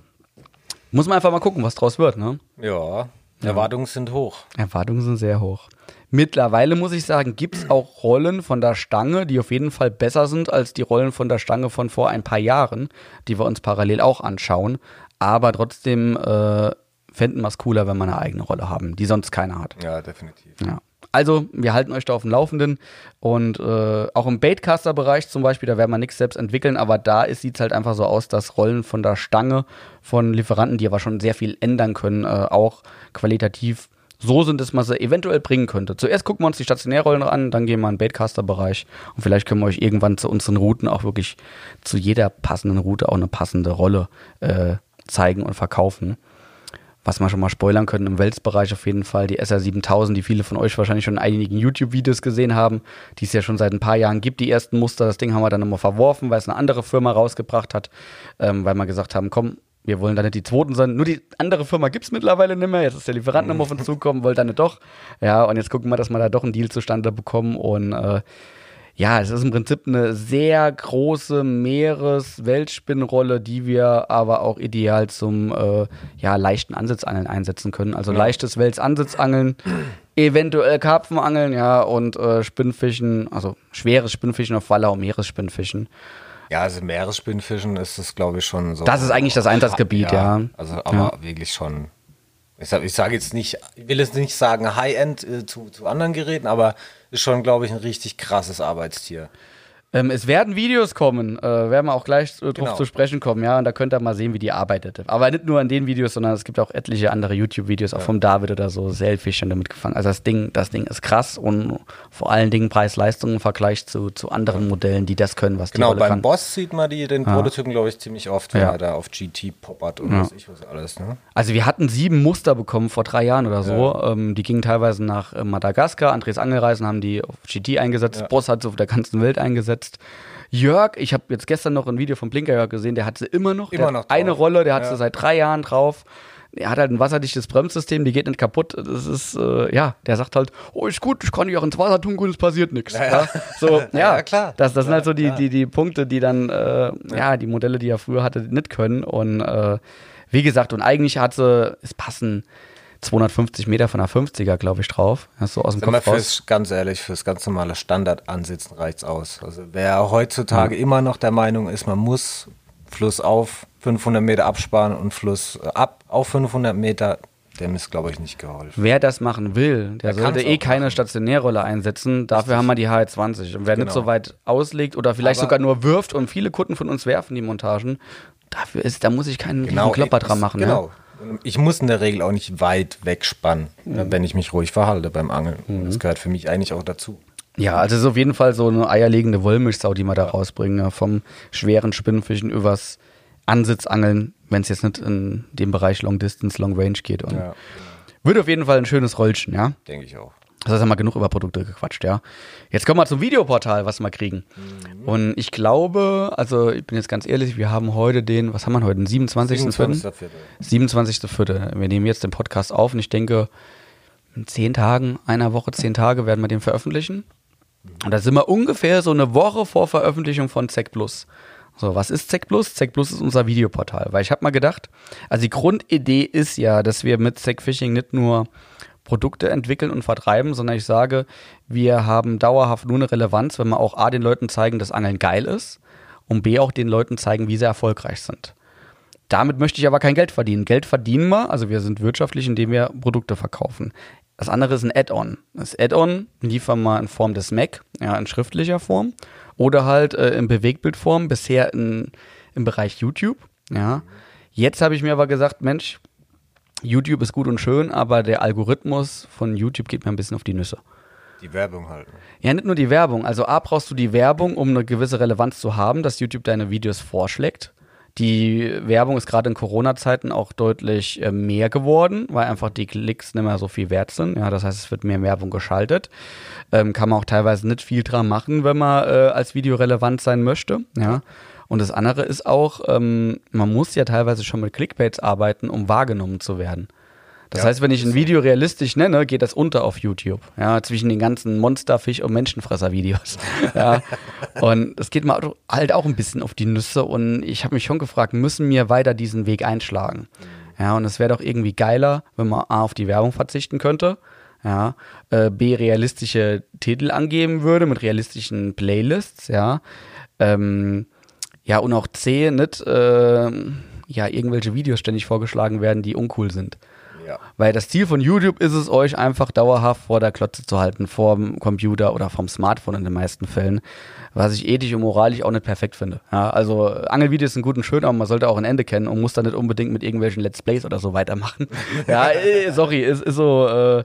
muss man einfach mal gucken, was draus wird. Ne? Ja, Erwartungen sind hoch. Erwartungen sind sehr hoch. Mittlerweile muss ich sagen, gibt es auch Rollen von der Stange, die auf jeden Fall besser sind als die Rollen von der Stange von vor ein paar Jahren, die wir uns parallel auch anschauen. Aber trotzdem äh, fänden wir es cooler, wenn wir eine eigene Rolle haben, die sonst keiner hat. Ja, definitiv. Ja. Also, wir halten euch da auf dem Laufenden und äh, auch im Baitcaster-Bereich zum Beispiel, da werden wir nichts selbst entwickeln, aber da sieht es halt einfach so aus, dass Rollen von der Stange von Lieferanten, die aber schon sehr viel ändern können, äh, auch qualitativ so sind, dass man sie eventuell bringen könnte. Zuerst gucken wir uns die Stationärrollen an, dann gehen wir in den Baitcaster-Bereich und vielleicht können wir euch irgendwann zu unseren Routen auch wirklich zu jeder passenden Route auch eine passende Rolle äh, zeigen und verkaufen. Was wir schon mal spoilern können, im Welsbereich auf jeden Fall die SR7000, die viele von euch wahrscheinlich schon in einigen YouTube-Videos gesehen haben, die es ja schon seit ein paar Jahren gibt, die ersten Muster. Das Ding haben wir dann nochmal verworfen, weil es eine andere Firma rausgebracht hat, ähm, weil wir gesagt haben, komm, wir wollen da nicht die Zweiten sein. Nur die andere Firma gibt es mittlerweile nicht mehr. Jetzt ist der Lieferant nochmal uns zukommen, wollte dann nicht doch. Ja, und jetzt gucken wir, dass wir da doch einen Deal zustande bekommen und äh, ja, es ist im Prinzip eine sehr große Meeres-Weltspinnrolle, die wir aber auch ideal zum äh, ja, leichten Ansitzangeln einsetzen können. Also leichtes Welsansitzangeln eventuell Karpfenangeln, ja, und äh, Spinnfischen, also schweres Spinnfischen auf Waller und Meeresspinnfischen. Ja, also Meeresspinnfischen ist es, glaube ich, schon so. Das ist eigentlich das Einsatzgebiet, ja. Also, aber wirklich schon. Ich sage sag jetzt nicht, ich will jetzt nicht sagen High-End äh, zu, zu anderen Geräten, aber ist schon, glaube ich, ein richtig krasses Arbeitstier. Ähm, es werden Videos kommen, äh, werden wir auch gleich äh, drauf Genau. zu sprechen kommen, ja, und da könnt ihr mal sehen, wie die arbeitet. Aber nicht nur an den Videos, sondern es gibt auch etliche andere YouTube-Videos, auch vom David oder so, Selfish schon damit gefangen. Also das Ding, das Ding ist krass und vor allen Dingen Preis-Leistung im Vergleich zu, zu anderen Modellen, die das können, was die Genau, beim kann. Boss sieht man die, den Prototypen, glaube ich, ziemlich oft, wenn Ja. er da auf GT poppert und Ja. was ich was alles. Ne? Also wir hatten sieben Muster bekommen vor drei Jahren oder so. Ähm, die gingen teilweise nach äh, Madagaskar. Andres Angelreisen haben die auf GT eingesetzt. Ja. Boss hat sie auf der ganzen Welt eingesetzt. Jörg, ich habe jetzt gestern noch ein Video von Blinker Jörg gesehen, der hat sie immer noch. Immer noch. Eine Rolle, der hat Ja. sie seit drei Jahren drauf. Er hat halt ein wasserdichtes Bremssystem, die geht nicht kaputt. Das ist, äh, ja, der sagt halt, oh, ist gut, ich kann die auch ins Wasser tun und es passiert nichts. Ja, So, [LAUGHS] ja, Ja, klar. Das, das sind halt so die, Ja. die, die Punkte, die dann, äh, ja. die Modelle, die er früher hatte, nicht können. Und äh, wie gesagt, und eigentlich hat sie, es passen 250 Meter von einer 50er, glaube ich, drauf. Ja, so aus dem Sag Kopf raus. fürs, ganz ehrlich, fürs ganz normale Standardansitzen reicht's aus. Also wer heutzutage immer noch der Meinung ist, man muss Fluss auf 500 Meter absparen und Fluss äh, ab auf 500 Meter, dem ist, glaube ich, nicht geholfen. Wer das machen will, der, Der sollte eh keine machen. Stationärrolle einsetzen. Dafür haben wir die HR20. Und wer nicht Genau. so weit auslegt oder vielleicht Aber- sogar nur wirft und viele Kunden von uns werfen die Montagen, dafür ist, da muss ich keinen genau, Klopper dran machen. Genau. Ja. Ich muss in der Regel auch nicht weit wegspannen, äh, wenn ich mich ruhig verhalte beim Angeln. Mhm. Das gehört für mich eigentlich auch dazu. Ja, also es ist auf jeden Fall so eine eierlegende Wollmilchsau, die wir da rausbringen. Ja, vom schweren Spinnfischen übers Ansitzangeln, wenn es jetzt nicht in dem Bereich Long Distance, Long Range geht. Und Ja, Wird auf jeden Fall ein schönes Rollchen, ja. denke ich auch. Das heißt, haben wir genug über Produkte gequatscht, ja. Jetzt kommen wir zum Videoportal, was wir kriegen. Und ich glaube, also ich bin jetzt ganz ehrlich, wir haben heute den, was haben wir heute, den 27.04.? 27. 27.04. Wir nehmen jetzt den Podcast auf und ich denke, in zehn Tagen, einer Woche, zehn Tage werden wir den veröffentlichen. Und da sind wir ungefähr so eine Woche vor Veröffentlichung von ZEC Plus. So, was ist ZEC Plus? ZEC Plus ist unser Videoportal. Weil ich habe mal gedacht, also die Grundidee ist ja, dass wir mit ZEC Fishing nicht nur Produkte entwickeln und vertreiben, sondern ich sage, wir haben dauerhaft nur eine Relevanz, wenn wir auch A, den Leuten zeigen, dass Angeln geil ist und B, auch den Leuten zeigen, wie sie erfolgreich sind. Damit möchte ich aber kein Geld verdienen. Geld verdienen wir, also wir sind wirtschaftlich, indem wir Produkte verkaufen. Das andere ist ein Add-on. Das Add-on liefern wir in Form des Mac, ja, in schriftlicher Form oder halt äh, in Bewegtbildform, bisher in, im Bereich YouTube. Ja. Jetzt habe ich mir aber gesagt, Mensch, YouTube ist gut und schön, aber der Algorithmus von YouTube geht mir ein bisschen auf die Nüsse. Die Werbung halt. Ja, nicht nur die Werbung. Also A, brauchst du die Werbung, um eine gewisse Relevanz zu haben, dass YouTube deine Videos vorschlägt. Die Werbung ist gerade in Corona-Zeiten auch deutlich äh, mehr geworden, weil einfach die Klicks nicht mehr so viel wert sind. Ja, das heißt, es wird mehr Werbung geschaltet. Ähm, kann man auch teilweise nicht viel dran machen, wenn man äh, als Video relevant sein möchte. Ja. Und das andere ist auch, ähm, man muss ja teilweise schon mit Clickbaits arbeiten, um wahrgenommen zu werden. Das Ja, heißt, wenn ich ein Video realistisch nenne, geht das unter auf YouTube. Ja, zwischen den ganzen Monsterfisch- und Menschenfresser-Videos. [LAUGHS] ja. Und es geht mir halt auch ein bisschen auf die Nüsse. Und ich habe mich schon gefragt, müssen wir weiter diesen Weg einschlagen? Ja, und es wäre doch irgendwie geiler, wenn man A auf die Werbung verzichten könnte. Ja, äh, B realistische Titel angeben würde mit realistischen Playlists, ja. Ähm, ja, und auch C, nicht äh, ja, irgendwelche Videos ständig vorgeschlagen werden, die uncool sind. Ja. Weil das Ziel von YouTube ist es, euch einfach dauerhaft vor der Klotze zu halten, vorm Computer oder vom Smartphone in den meisten Fällen, was ich ethisch und moralisch auch nicht perfekt finde. Ja, also Angelvideos sind gut und schön, aber man sollte auch ein Ende kennen und muss da nicht unbedingt mit irgendwelchen Let's Plays oder so weitermachen. [LAUGHS] ja, äh, sorry, ist, ist so. Äh,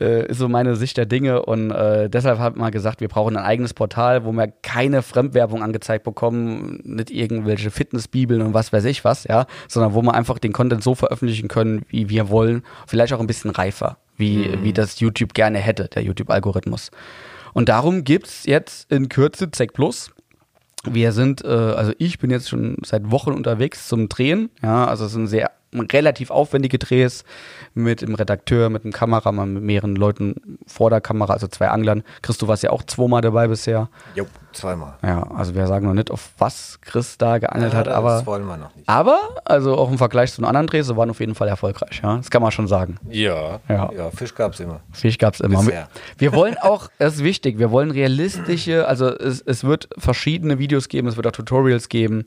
äh, ist so meine Sicht der Dinge und äh, deshalb hat man gesagt, wir brauchen ein eigenes Portal, wo wir keine Fremdwerbung angezeigt bekommen, nicht irgendwelche Fitnessbibeln und was weiß ich was, ja, sondern wo wir einfach den Content so veröffentlichen können, wie wir wollen, vielleicht auch ein bisschen reifer, wie, wie das YouTube gerne hätte, der YouTube-Algorithmus. Und darum gibt's jetzt in Kürze ZEC Plus. Wir sind, äh, also ich bin jetzt schon seit Wochen unterwegs zum Drehen. Ja, also es sind sehr relativ aufwendige Drehs mit dem Redakteur, mit dem Kameramann, mit mehreren Leuten vor der Kamera, also zwei Anglern. Christoph warst ja auch zweimal dabei bisher. Jo. zweimal. Ja, also wir sagen noch nicht, auf was Chris da geangelt hat, das aber. wollen wir noch nicht. Aber, also auch im Vergleich zu den anderen Drehs, waren auf jeden Fall erfolgreich, ja. Das kann man schon sagen. Ja, Ja. ja. Fisch gab es immer. Fisch gab es immer. Bisher. Wir wollen auch, [LAUGHS] das ist wichtig, wir wollen realistische, also es, es wird verschiedene Videos geben, es wird auch Tutorials geben,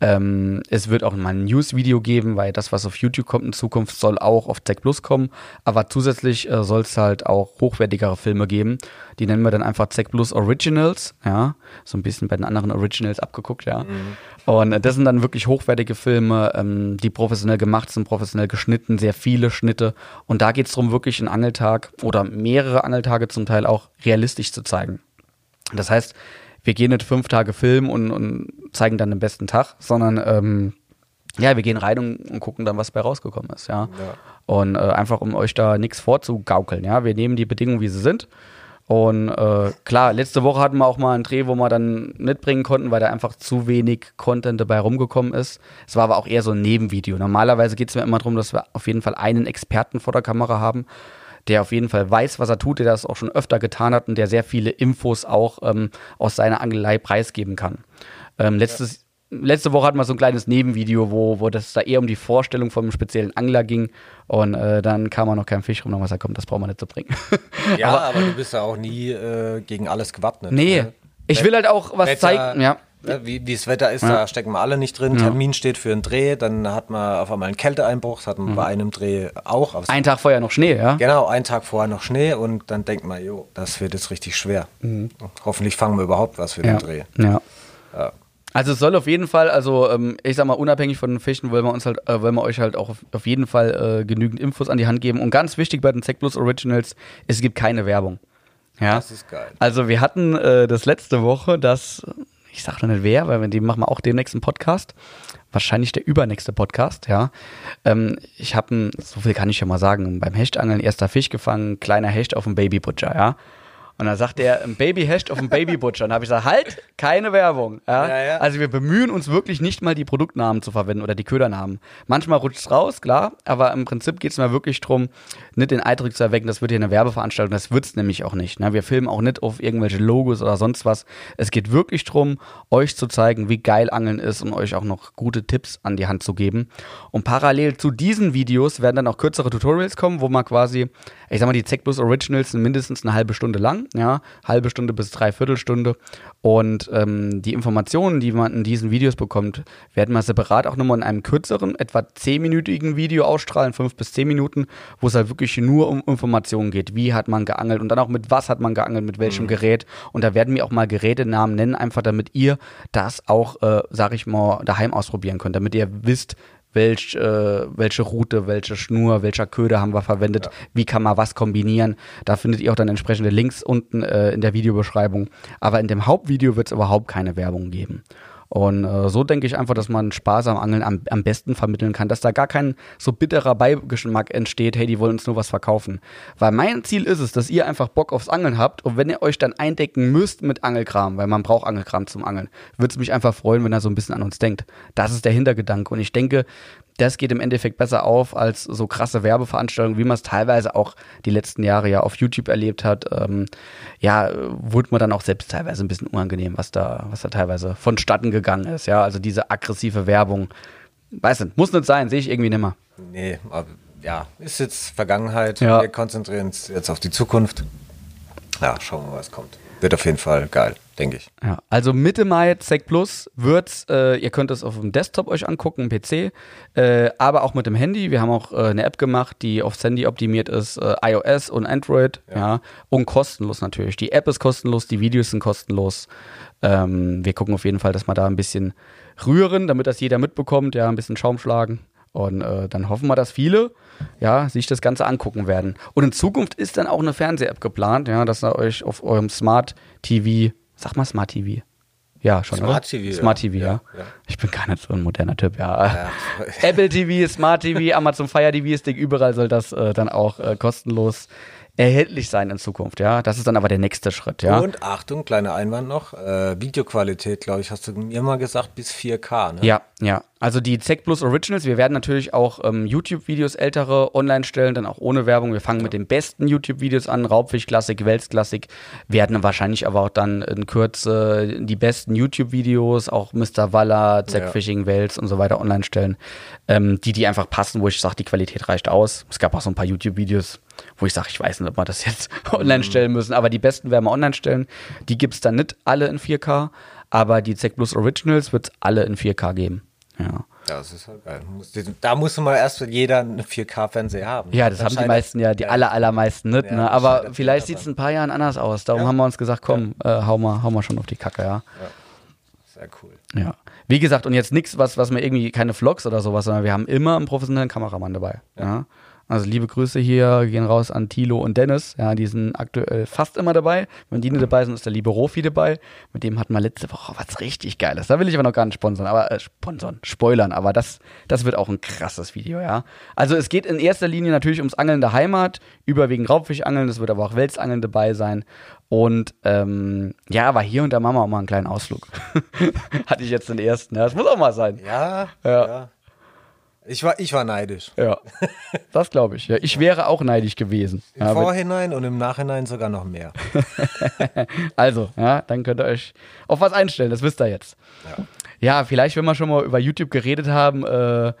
ähm, es wird auch mal ein News-Video geben, weil das, was auf YouTube kommt in Zukunft, soll auch auf Tech Plus kommen, aber zusätzlich äh, soll es halt auch hochwertigere Filme geben, die nennen wir dann einfach Tech Plus Originals, ja, so ein bisschen bei den anderen Originals abgeguckt, ja. Und äh, das sind dann wirklich hochwertige Filme, ähm, die professionell gemacht sind, professionell geschnitten, sehr viele Schnitte. Und da geht es darum, wirklich einen Angeltag oder mehrere Angeltage zum Teil auch realistisch zu zeigen. Das heißt, wir gehen nicht fünf Tage Film und, und zeigen dann den besten Tag, sondern ähm, ja, wir gehen rein und, und gucken dann, was bei rausgekommen ist, ja. Und äh, einfach, um euch da nichts vorzugaukeln, ja. Wir nehmen die Bedingungen, wie sie sind. Und äh, klar, letzte Woche hatten wir auch mal einen Dreh, wo wir dann mitbringen konnten, weil da einfach zu wenig Content dabei rumgekommen ist. Es war aber auch eher so ein Nebenvideo. Normalerweise geht es mir immer darum, dass wir auf jeden Fall einen Experten vor der Kamera haben, der auf jeden Fall weiß, was er tut, der das auch schon öfter getan hat und der sehr viele Infos auch ähm, aus seiner Angelei preisgeben kann. Ähm, letztes, Letzte Woche hatten wir so ein kleines Nebenvideo, wo, wo das da eher um die Vorstellung vom speziellen Angler ging. Und äh, dann kam auch noch kein Fisch rum, dann haben wir gesagt, komm, das brauchen wir nicht zu bringen. [LAUGHS] Ja, aber, du bist ja auch nie äh, gegen alles gewappnet. nee, ne? ich will halt auch was Wetter- zeigen. Ja. Ne, wie, wie das Wetter ist, da stecken wir alle nicht drin. Termin steht für einen Dreh, dann hat man auf einmal einen Kälteeinbruch, das hatten wir bei einem Dreh auch. Aber Ein Tag vorher noch Schnee, ja? Genau, einen Tag vorher noch Schnee und dann denkt man, jo, das wird jetzt richtig schwer. Hoffentlich fangen wir überhaupt was für den Ja. Dreh. ja. Ja. Also es soll auf jeden Fall, also ähm, ich sag mal, unabhängig von den Fischen, wollen wir uns halt, äh, wollen wir euch halt auch auf, auf jeden Fall äh, genügend Infos an die Hand geben. Und ganz wichtig bei den Tech Plus Originals, es gibt keine Werbung. Ja. Das ist geil. Also wir hatten äh, das letzte Woche, das, ich sag noch nicht wer, weil wir die machen wir auch demnächst einen Podcast. Wahrscheinlich der übernächste Podcast, ja. Ähm, ich habe, so viel kann ich ja mal sagen, beim Hechtangeln erster Fisch gefangen, kleiner Hecht auf dem Babybutcher, ja. Und dann sagt er, ein Babyhecht auf dem Babybutcher. Und da habe ich gesagt, halt, keine Werbung. Ja? Ja, ja. Also wir bemühen uns wirklich nicht mal die Produktnamen zu verwenden oder die Ködernamen. Manchmal rutscht es raus, klar, aber im Prinzip geht es mir wirklich darum, nicht den Eindruck zu erwecken, das wird hier eine Werbeveranstaltung. Das wird es nämlich auch nicht. Ne? Wir filmen auch nicht auf irgendwelche Logos oder sonst was. Es geht wirklich darum, euch zu zeigen, wie geil Angeln ist und euch auch noch gute Tipps an die Hand zu geben. Und parallel zu diesen Videos werden dann auch kürzere Tutorials kommen, wo man quasi, ich sag mal, die Zec Plus Originals sind mindestens eine halbe Stunde lang, ja, halbe Stunde bis dreiviertel Stunde. Und ähm, die Informationen, die man in diesen Videos bekommt, werden wir separat auch nochmal in einem kürzeren, etwa zehnminütigen Video ausstrahlen, fünf bis zehn Minuten, wo es halt wirklich nur um Informationen geht. Wie hat man geangelt und dann auch mit was hat man geangelt, mit welchem Gerät. Und da werden wir auch mal Gerätenamen nennen, einfach damit ihr das auch, äh, sag ich mal, daheim ausprobieren könnt, damit ihr wisst, welch, äh, welche Route, welche Schnur, welcher Köder haben wir verwendet, wie kann man was kombinieren. Da findet ihr auch dann entsprechende Links unten äh, in der Videobeschreibung. Aber in dem Hauptvideo wird es überhaupt keine Werbung geben. Und äh, so denke ich einfach, dass man Spaß am Angeln am, am besten vermitteln kann, dass da gar kein so bitterer Beigeschmack entsteht, hey, die wollen uns nur was verkaufen. Weil mein Ziel ist es, dass ihr einfach Bock aufs Angeln habt und wenn ihr euch dann eindecken müsst mit Angelkram, weil man braucht Angelkram zum Angeln, würde es mich einfach freuen, wenn ihr so ein bisschen an uns denkt. Das ist der Hintergedanke und ich denke, das geht im Endeffekt besser auf als so krasse Werbeveranstaltungen, wie man es teilweise auch die letzten Jahre ja auf YouTube erlebt hat. Ähm, ja, wurde mir dann auch selbst teilweise ein bisschen unangenehm, was da, was da teilweise vonstatten gegangen ist. Ja, also diese aggressive Werbung. Weiß nicht, muss nicht sein, sehe ich irgendwie nimmer. Nee, aber ja, ist jetzt Vergangenheit. Ja. Wir konzentrieren uns jetzt auf die Zukunft. Ja, schauen wir mal, was kommt. Wird auf jeden Fall geil, denke ich. Ja, also Mitte Mai Sec Plus wird's, äh, ihr könnt es auf dem Desktop euch angucken, PC, äh, aber auch mit dem Handy. Wir haben auch äh, eine App gemacht, die aufs Handy optimiert ist, äh, iOS und Android, ja. und kostenlos natürlich. Die App ist kostenlos, die Videos sind kostenlos. Ähm, wir gucken auf jeden Fall, dass wir da ein bisschen rühren, damit das jeder mitbekommt, ja, ein bisschen Schaum schlagen. Und äh, dann hoffen wir, dass viele ja, sich das Ganze angucken werden. Und in Zukunft ist dann auch eine Fernseh-App geplant, ja, dass ihr euch auf eurem Smart TV, sag mal Smart TV. Ja, schon. Smart oder? TV, Smart ja. TV, ja. Ja, ja. Ich bin gar nicht so ein moderner Typ, ja. [LAUGHS] Apple TV, Smart TV, Amazon Fire TV Stick, überall soll das äh, dann auch äh, kostenlos erhältlich sein in Zukunft, ja. Das ist dann aber der nächste Schritt, ja. Und Achtung, kleiner Einwand noch, äh, Videoqualität, glaube ich, hast du mir mal gesagt, bis 4K, ne? Ja, ja. Also die ZEC Plus Originals, wir werden natürlich auch ähm, YouTube-Videos ältere online stellen, dann auch ohne Werbung. Wir fangen ja. mit den besten YouTube-Videos an, Raubfisch-Klassik, Welsklassik, werden wahrscheinlich aber auch dann in Kürze die besten YouTube-Videos, auch Mr. Waller, ZEC ja. Fishing, Wels und so weiter online stellen, ähm, die, die einfach passen, wo ich sage, die Qualität reicht aus. Es gab auch so ein paar YouTube-Videos, wo ich sage, ich weiß nicht, ob wir das jetzt [LAUGHS] online mhm. stellen müssen, aber die besten werden wir online stellen. Die gibt es dann nicht alle in 4K, aber die ZEC Plus Originals wird es alle in 4K geben. Ja. Ja, das ist halt geil. Da muss mal erst jeder einen 4K-Fernseher haben. Ja, das, das haben die meisten ja, die ja. aller, allermeisten nicht. Ja, ne? Aber vielleicht sieht es ein paar Jahren anders aus. Darum ja. haben wir uns gesagt, komm, äh, hau, mal, hau mal schon auf die Kacke, ja. Sehr cool. Ja. Wie gesagt, und jetzt nichts, was, was mir irgendwie keine Vlogs oder sowas, sondern wir haben immer einen professionellen Kameramann dabei. Ja. Also liebe Grüße hier gehen raus an Thilo und Dennis. Ja, die sind aktuell fast immer dabei. Wenn die nicht dabei sind, ist der liebe Rofi dabei. Mit dem hatten wir letzte Woche was richtig Geiles. Da will ich aber noch gar nicht sponsern, aber äh, sponsern, spoilern. Aber das, das wird auch ein krasses Video, ja. Also es geht in erster Linie natürlich ums Angeln der Heimat, überwiegend Raubfischangeln. Es wird aber auch Welsangeln dabei sein. Und ähm, ja, aber hier und da machen wir auch mal einen kleinen Ausflug. [LAUGHS] Hatte ich jetzt den ersten. Ja, das muss auch mal sein. ja. ja. ja. Ich war, ich war neidisch. Ja, das glaube ich. Ja, ich wäre auch neidisch gewesen. Im ja, Vorhinein und im Nachhinein sogar noch mehr. [LAUGHS] also, ja, dann könnt ihr euch auf was einstellen, das wisst ihr jetzt. Ja, ja vielleicht, wenn wir schon mal über YouTube geredet haben, äh,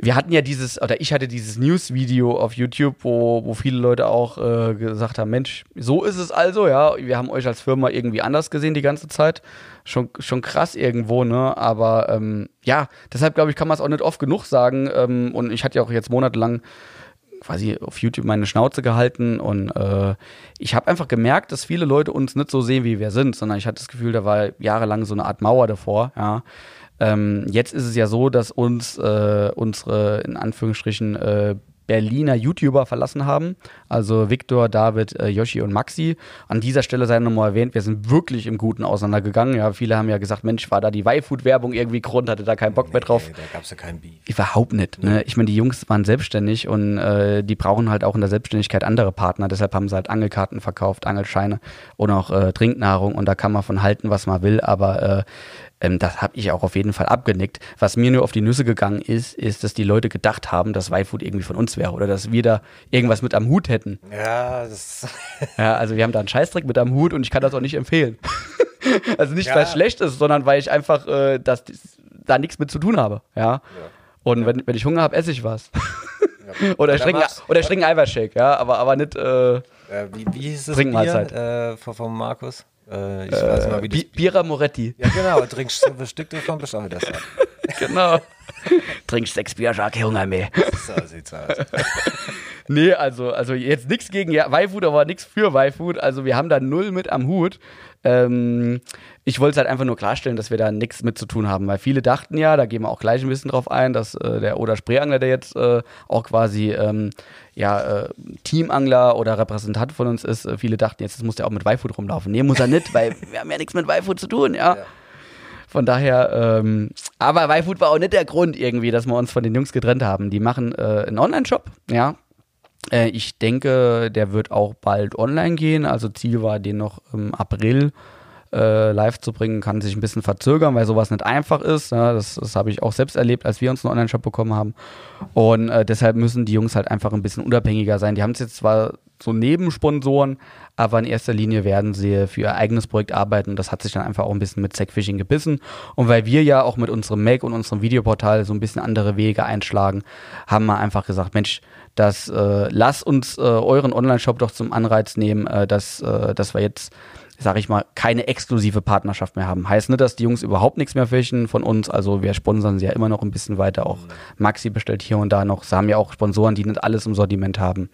wir hatten ja dieses, oder ich hatte dieses News-Video auf YouTube, wo, wo viele Leute auch äh, gesagt haben, Mensch, so ist es also, ja, wir haben euch als Firma irgendwie anders gesehen die ganze Zeit. Schon, schon krass irgendwo, ne? Aber ähm, ja, deshalb glaube ich, kann man es auch nicht oft genug sagen. Ähm, und ich hatte ja auch jetzt monatelang quasi auf YouTube meine Schnauze gehalten und äh, ich habe einfach gemerkt, dass viele Leute uns nicht so sehen, wie wir sind, sondern ich hatte das Gefühl, da war jahrelang so eine Art Mauer davor, ja. Ähm, jetzt ist es ja so, dass uns äh, unsere in Anführungsstrichen äh, Berliner YouTuber verlassen haben. Also Viktor, David, äh, Yoshi und Maxi. An dieser Stelle sei nochmal erwähnt, wir sind wirklich im Guten auseinandergegangen. Ja, viele haben ja gesagt, Mensch, war da die Y-Food-Werbung irgendwie Grund, hatte da keinen Bock nee, mehr drauf. Da gab es ja keinen Beef. Überhaupt nicht. Ne? Ich meine, die Jungs waren selbstständig und äh, die brauchen halt auch in der Selbstständigkeit andere Partner. Deshalb haben sie halt Angelkarten verkauft, Angelscheine und auch äh, Trinknahrung. Und da kann man von halten, was man will. Aber äh, ähm, das habe ich auch auf jeden Fall abgenickt. Was mir nur auf die Nüsse gegangen ist, ist, dass die Leute gedacht haben, dass Y-Food irgendwie von uns wäre oder dass wir da irgendwas mit am Hut hätten. Ja, das [LAUGHS] ja, also wir haben da einen Scheißdreck mit am Hut und ich kann das auch nicht empfehlen. [LAUGHS] also nicht, ja. weil es schlecht ist, sondern weil ich einfach äh, das, da nichts mit zu tun habe. Ja. ja. Und ja. Wenn, wenn ich Hunger habe, esse ich was. [LAUGHS] oder ich trinke oder ich trinke Eiweißshake, ja, aber, aber nicht äh, wie, wie hieß es Trinkmahlzeit. Äh, von, von Markus? Äh, ich äh, weiß nicht mal, wie das. Bira Moretti. Ja, genau. Trinkst du ein Stück davon, bist auch das. genau. [LAUGHS] Trinkst sechs Bier, keine Hunger mehr. So sieht's aus. [LAUGHS] nee, also, also jetzt nichts gegen ja, Y-Food, aber nichts für Y-Food. Also wir haben da null mit am Hut. Ähm, ich wollte es halt einfach nur klarstellen, dass wir da nichts mit zu tun haben, weil viele dachten ja, da gehen wir auch gleich ein bisschen drauf ein, dass äh, der Oder Spreeangler, der jetzt äh, auch quasi ähm, ja, äh, Teamangler oder Repräsentant von uns ist, äh, viele dachten jetzt, das muss der auch mit Weifood rumlaufen. Nee, muss er nicht, weil [LAUGHS] wir haben ja nichts mit Weifood zu tun, ja. ja. Von daher, ähm, aber Weifood war auch nicht der Grund irgendwie, dass wir uns von den Jungs getrennt haben. Die machen äh, einen Online-Shop, ja. Äh, ich denke, der wird auch bald online gehen. Also Ziel war, den noch im April äh, live zu bringen, kann sich ein bisschen verzögern, weil sowas nicht einfach ist. Ja, das das habe ich auch selbst erlebt, als wir uns einen Online-Shop bekommen haben. Und äh, deshalb müssen die Jungs halt einfach ein bisschen unabhängiger sein. Die haben es jetzt zwar so Nebensponsoren, aber in erster Linie werden sie für ihr eigenes Projekt arbeiten. Das hat sich dann einfach auch ein bisschen mit Zackfishing gebissen. Und weil wir ja auch mit unserem Mac und unserem Videoportal so ein bisschen andere Wege einschlagen, haben wir einfach gesagt, Mensch, das äh, lass uns äh, euren Online-Shop doch zum Anreiz nehmen, äh, dass, äh, dass wir jetzt sage ich mal, keine exklusive Partnerschaft mehr haben. Heißt nicht, dass die Jungs überhaupt nichts mehr fischen von uns. Also wir sponsern sie ja immer noch ein bisschen weiter. Auch Maxi bestellt hier und da noch. Sie haben ja auch Sponsoren, die nicht alles im Sortiment haben.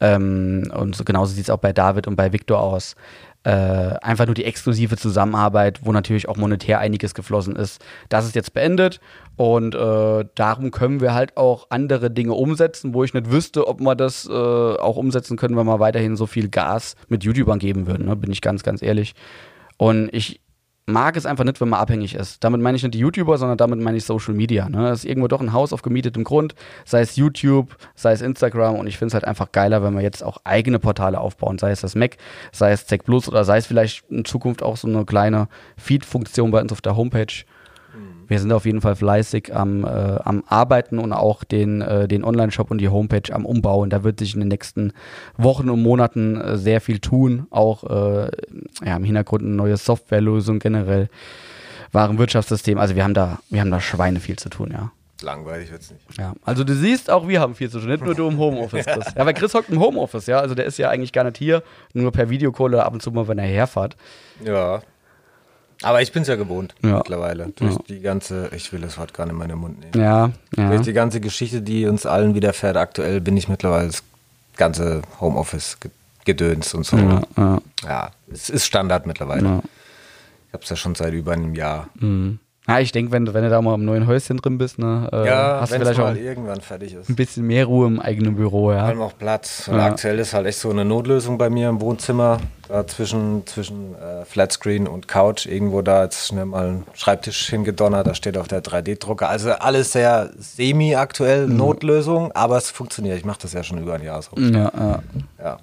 Ähm, und genauso sieht es auch bei David und bei Victor aus äh, einfach nur die exklusive Zusammenarbeit, wo natürlich auch monetär einiges geflossen ist. Das ist jetzt beendet und äh, darum können wir halt auch andere Dinge umsetzen, wo ich nicht wüsste, ob wir das äh, auch umsetzen können, wenn wir weiterhin so viel Gas mit YouTubern geben würden, ne? bin ich ganz, ganz ehrlich. Und ich mag es einfach nicht, wenn man abhängig ist. Damit meine ich nicht die YouTuber, sondern damit meine ich Social Media. Ne? Das ist irgendwo doch ein Haus auf gemietetem Grund, sei es YouTube, sei es Instagram und ich finde es halt einfach geiler, wenn wir jetzt auch eigene Portale aufbauen, sei es das Mac, sei es Zack Plus oder sei es vielleicht in Zukunft auch so eine kleine Feed-Funktion bei uns auf der Homepage. Wir sind auf jeden Fall fleißig am, äh, am Arbeiten und auch den, äh, den Online-Shop und die Homepage am Umbauen. Da wird sich in den nächsten Wochen und Monaten äh, sehr viel tun. Auch äh, ja, im Hintergrund eine neue Softwarelösung generell, Warenwirtschaftssystem. Also wir haben da, wir haben da Schweine viel zu tun, ja. Langweilig wird's nicht. Ja, also du siehst, auch wir haben viel zu tun, nicht nur du im Homeoffice, [LAUGHS] Chris. Ja, weil Chris hockt im Homeoffice, ja, also der ist ja eigentlich gar nicht hier, nur per Videocall oder ab und zu mal, wenn er herfährt. Ja. Aber ich bin's ja gewohnt Ja. mittlerweile. Durch Ja. die ganze, ich will das Wort gar nicht in meinen Mund nehmen. Ja, ja. Durch die ganze Geschichte, die uns allen widerfährt, aktuell bin ich mittlerweile das ganze Homeoffice-Gedöns und so. Ja, es ist Standard mittlerweile. Ich habe es ja schon seit über einem Jahr. Mhm. Ja, ich denke, wenn, du- wenn du da mal im neuen Häuschen drin bist, ne, äh, ja, hast du vielleicht auch irgendwann fertig ist. ein bisschen mehr Ruhe im eigenen Büro, Vor ja. allem auch Platz. Und Ja. aktuell ist halt echt so eine Notlösung bei mir im Wohnzimmer. Da zwischen, zwischen äh, Flatscreen und Couch. Irgendwo da jetzt schnell mal ein Schreibtisch hingedonnert. Da steht auch der 3D-Drucker. Also alles sehr semi-aktuell, Mhm. Notlösung. Aber es funktioniert. Ich mache das ja schon über ein Jahr so. Ja, ja. Ja.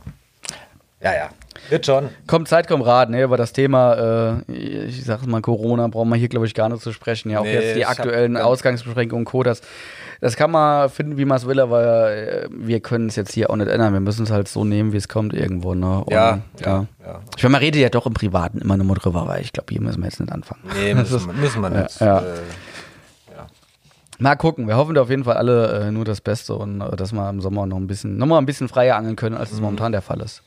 Ja, ja. Wird schon. Kommt Zeit, kommt Rat, ne, über das Thema, äh, ich sag mal, Corona brauchen wir hier, glaube ich, gar nicht zu sprechen. Ja, auch Nee, jetzt die hab aktuellen ganz- Ausgangsbeschränkungen und Co. Das, das kann man finden, wie man es will, aber äh, wir können es jetzt hier auch nicht ändern. Wir müssen es halt so nehmen, wie es kommt irgendwo, ne? Und, Ja, ja, ja. Ich meine, man redet ja doch im Privaten immer nur drüber, weil ich glaube, hier müssen wir jetzt nicht anfangen. Nee, müssen, wir- müssen wir nicht. Ja. Äh, Mal gucken. Wir hoffen auf jeden Fall alle äh, nur das Beste und äh, dass wir im Sommer noch ein bisschen, noch mal ein bisschen freier angeln können, als es momentan der Fall ist.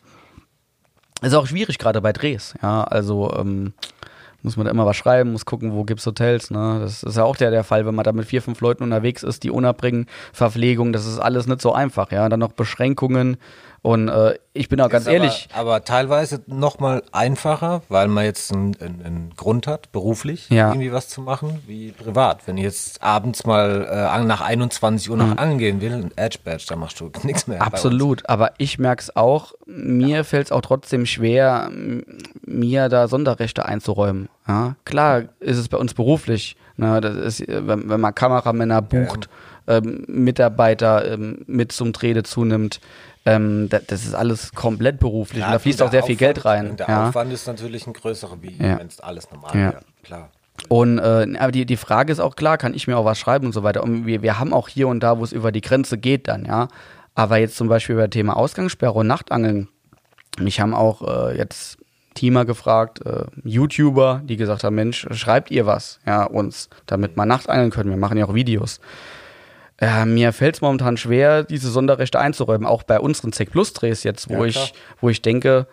Ist auch schwierig gerade bei Drehs. Ja, also ähm, muss man da immer was schreiben, muss gucken, wo gibt's Hotels. Ne? Das ist ja auch der, der Fall, wenn man da mit vier, fünf Leuten unterwegs ist, die unterbringen, Verpflegung, das ist alles nicht so einfach. Ja, dann noch Beschränkungen und äh, ich bin auch ganz Ist ehrlich. Aber, aber teilweise noch mal einfacher, weil man jetzt einen, einen, Grund hat, beruflich Ja. irgendwie was zu machen, wie privat. Wenn ich jetzt abends mal äh, nach 21 Uhr noch angeln gehen will, ein Edge Badge, da machst du [LAUGHS] nichts mehr. Mhm. Absolut, aber ich merke es auch, mir fällt es auch trotzdem schwer, mir da Sonderrechte einzuräumen. Ja? Klar ist es bei uns beruflich, ne? das ist, wenn, wenn man Kameramänner bucht, ähm, Mitarbeiter ähm, mit zum Dreh dazu nimmt, ähm, da, das ist alles komplett beruflich Ja, und da fließt auch sehr viel Geld Aufwand- rein. und Der ja? Aufwand ist natürlich ein größerer, wie Ja. wenn es alles normal wäre. Klar. Und äh, aber die, die Frage ist auch klar, kann ich mir auch was schreiben und so weiter. Und wir, wir haben auch hier und da, wo es über die Grenze geht, dann, ja. Aber jetzt zum Beispiel über Thema Ausgangssperre und Nachtangeln. Mich haben auch äh, jetzt Teamer gefragt, äh, YouTuber, die gesagt haben, Mensch, schreibt ihr was, ja, uns, damit wir Nachtangeln können. Wir machen ja auch Videos. Äh, mir fällt es momentan schwer, diese Sonderrechte einzuräumen, auch bei unseren Zec Plus Drehs jetzt, wo Ja, ich, wo ich denke,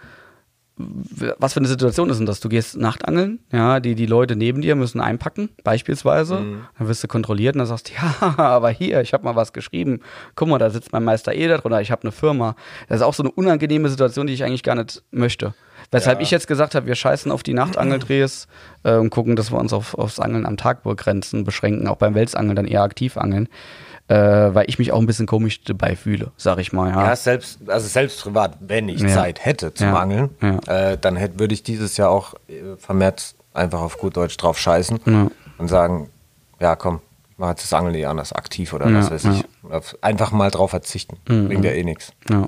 was für eine Situation ist denn das? Du gehst Nachtangeln, ja, die, die Leute neben dir müssen einpacken, beispielsweise. Mhm. Dann wirst du kontrolliert und dann sagst du, [LAUGHS] ja, aber hier, ich habe mal was geschrieben. Guck mal, da sitzt mein Meister eh da drunter, ich habe eine Firma. Das ist auch so eine unangenehme Situation, die ich eigentlich gar nicht möchte. Weshalb Ja. ich jetzt gesagt habe, wir scheißen auf die Nachtangeldrehs äh, und gucken, dass wir uns auf, aufs Angeln am Tag begrenzen, beschränken, auch beim Welsangeln dann eher aktiv angeln. Äh, weil ich mich auch ein bisschen komisch dabei fühle, sag ich mal. Ja. Ja, selbst, also selbst privat, wenn ich Ja. Zeit hätte zum Ja. Angeln, äh, dann hätte, würde ich dieses Jahr auch äh, vermehrt einfach auf gut Deutsch drauf scheißen und sagen, ja komm, mach jetzt das Angeln eh anders, aktiv oder was weiß ich. Einfach mal drauf verzichten. Bringt ja eh nichts. Ja.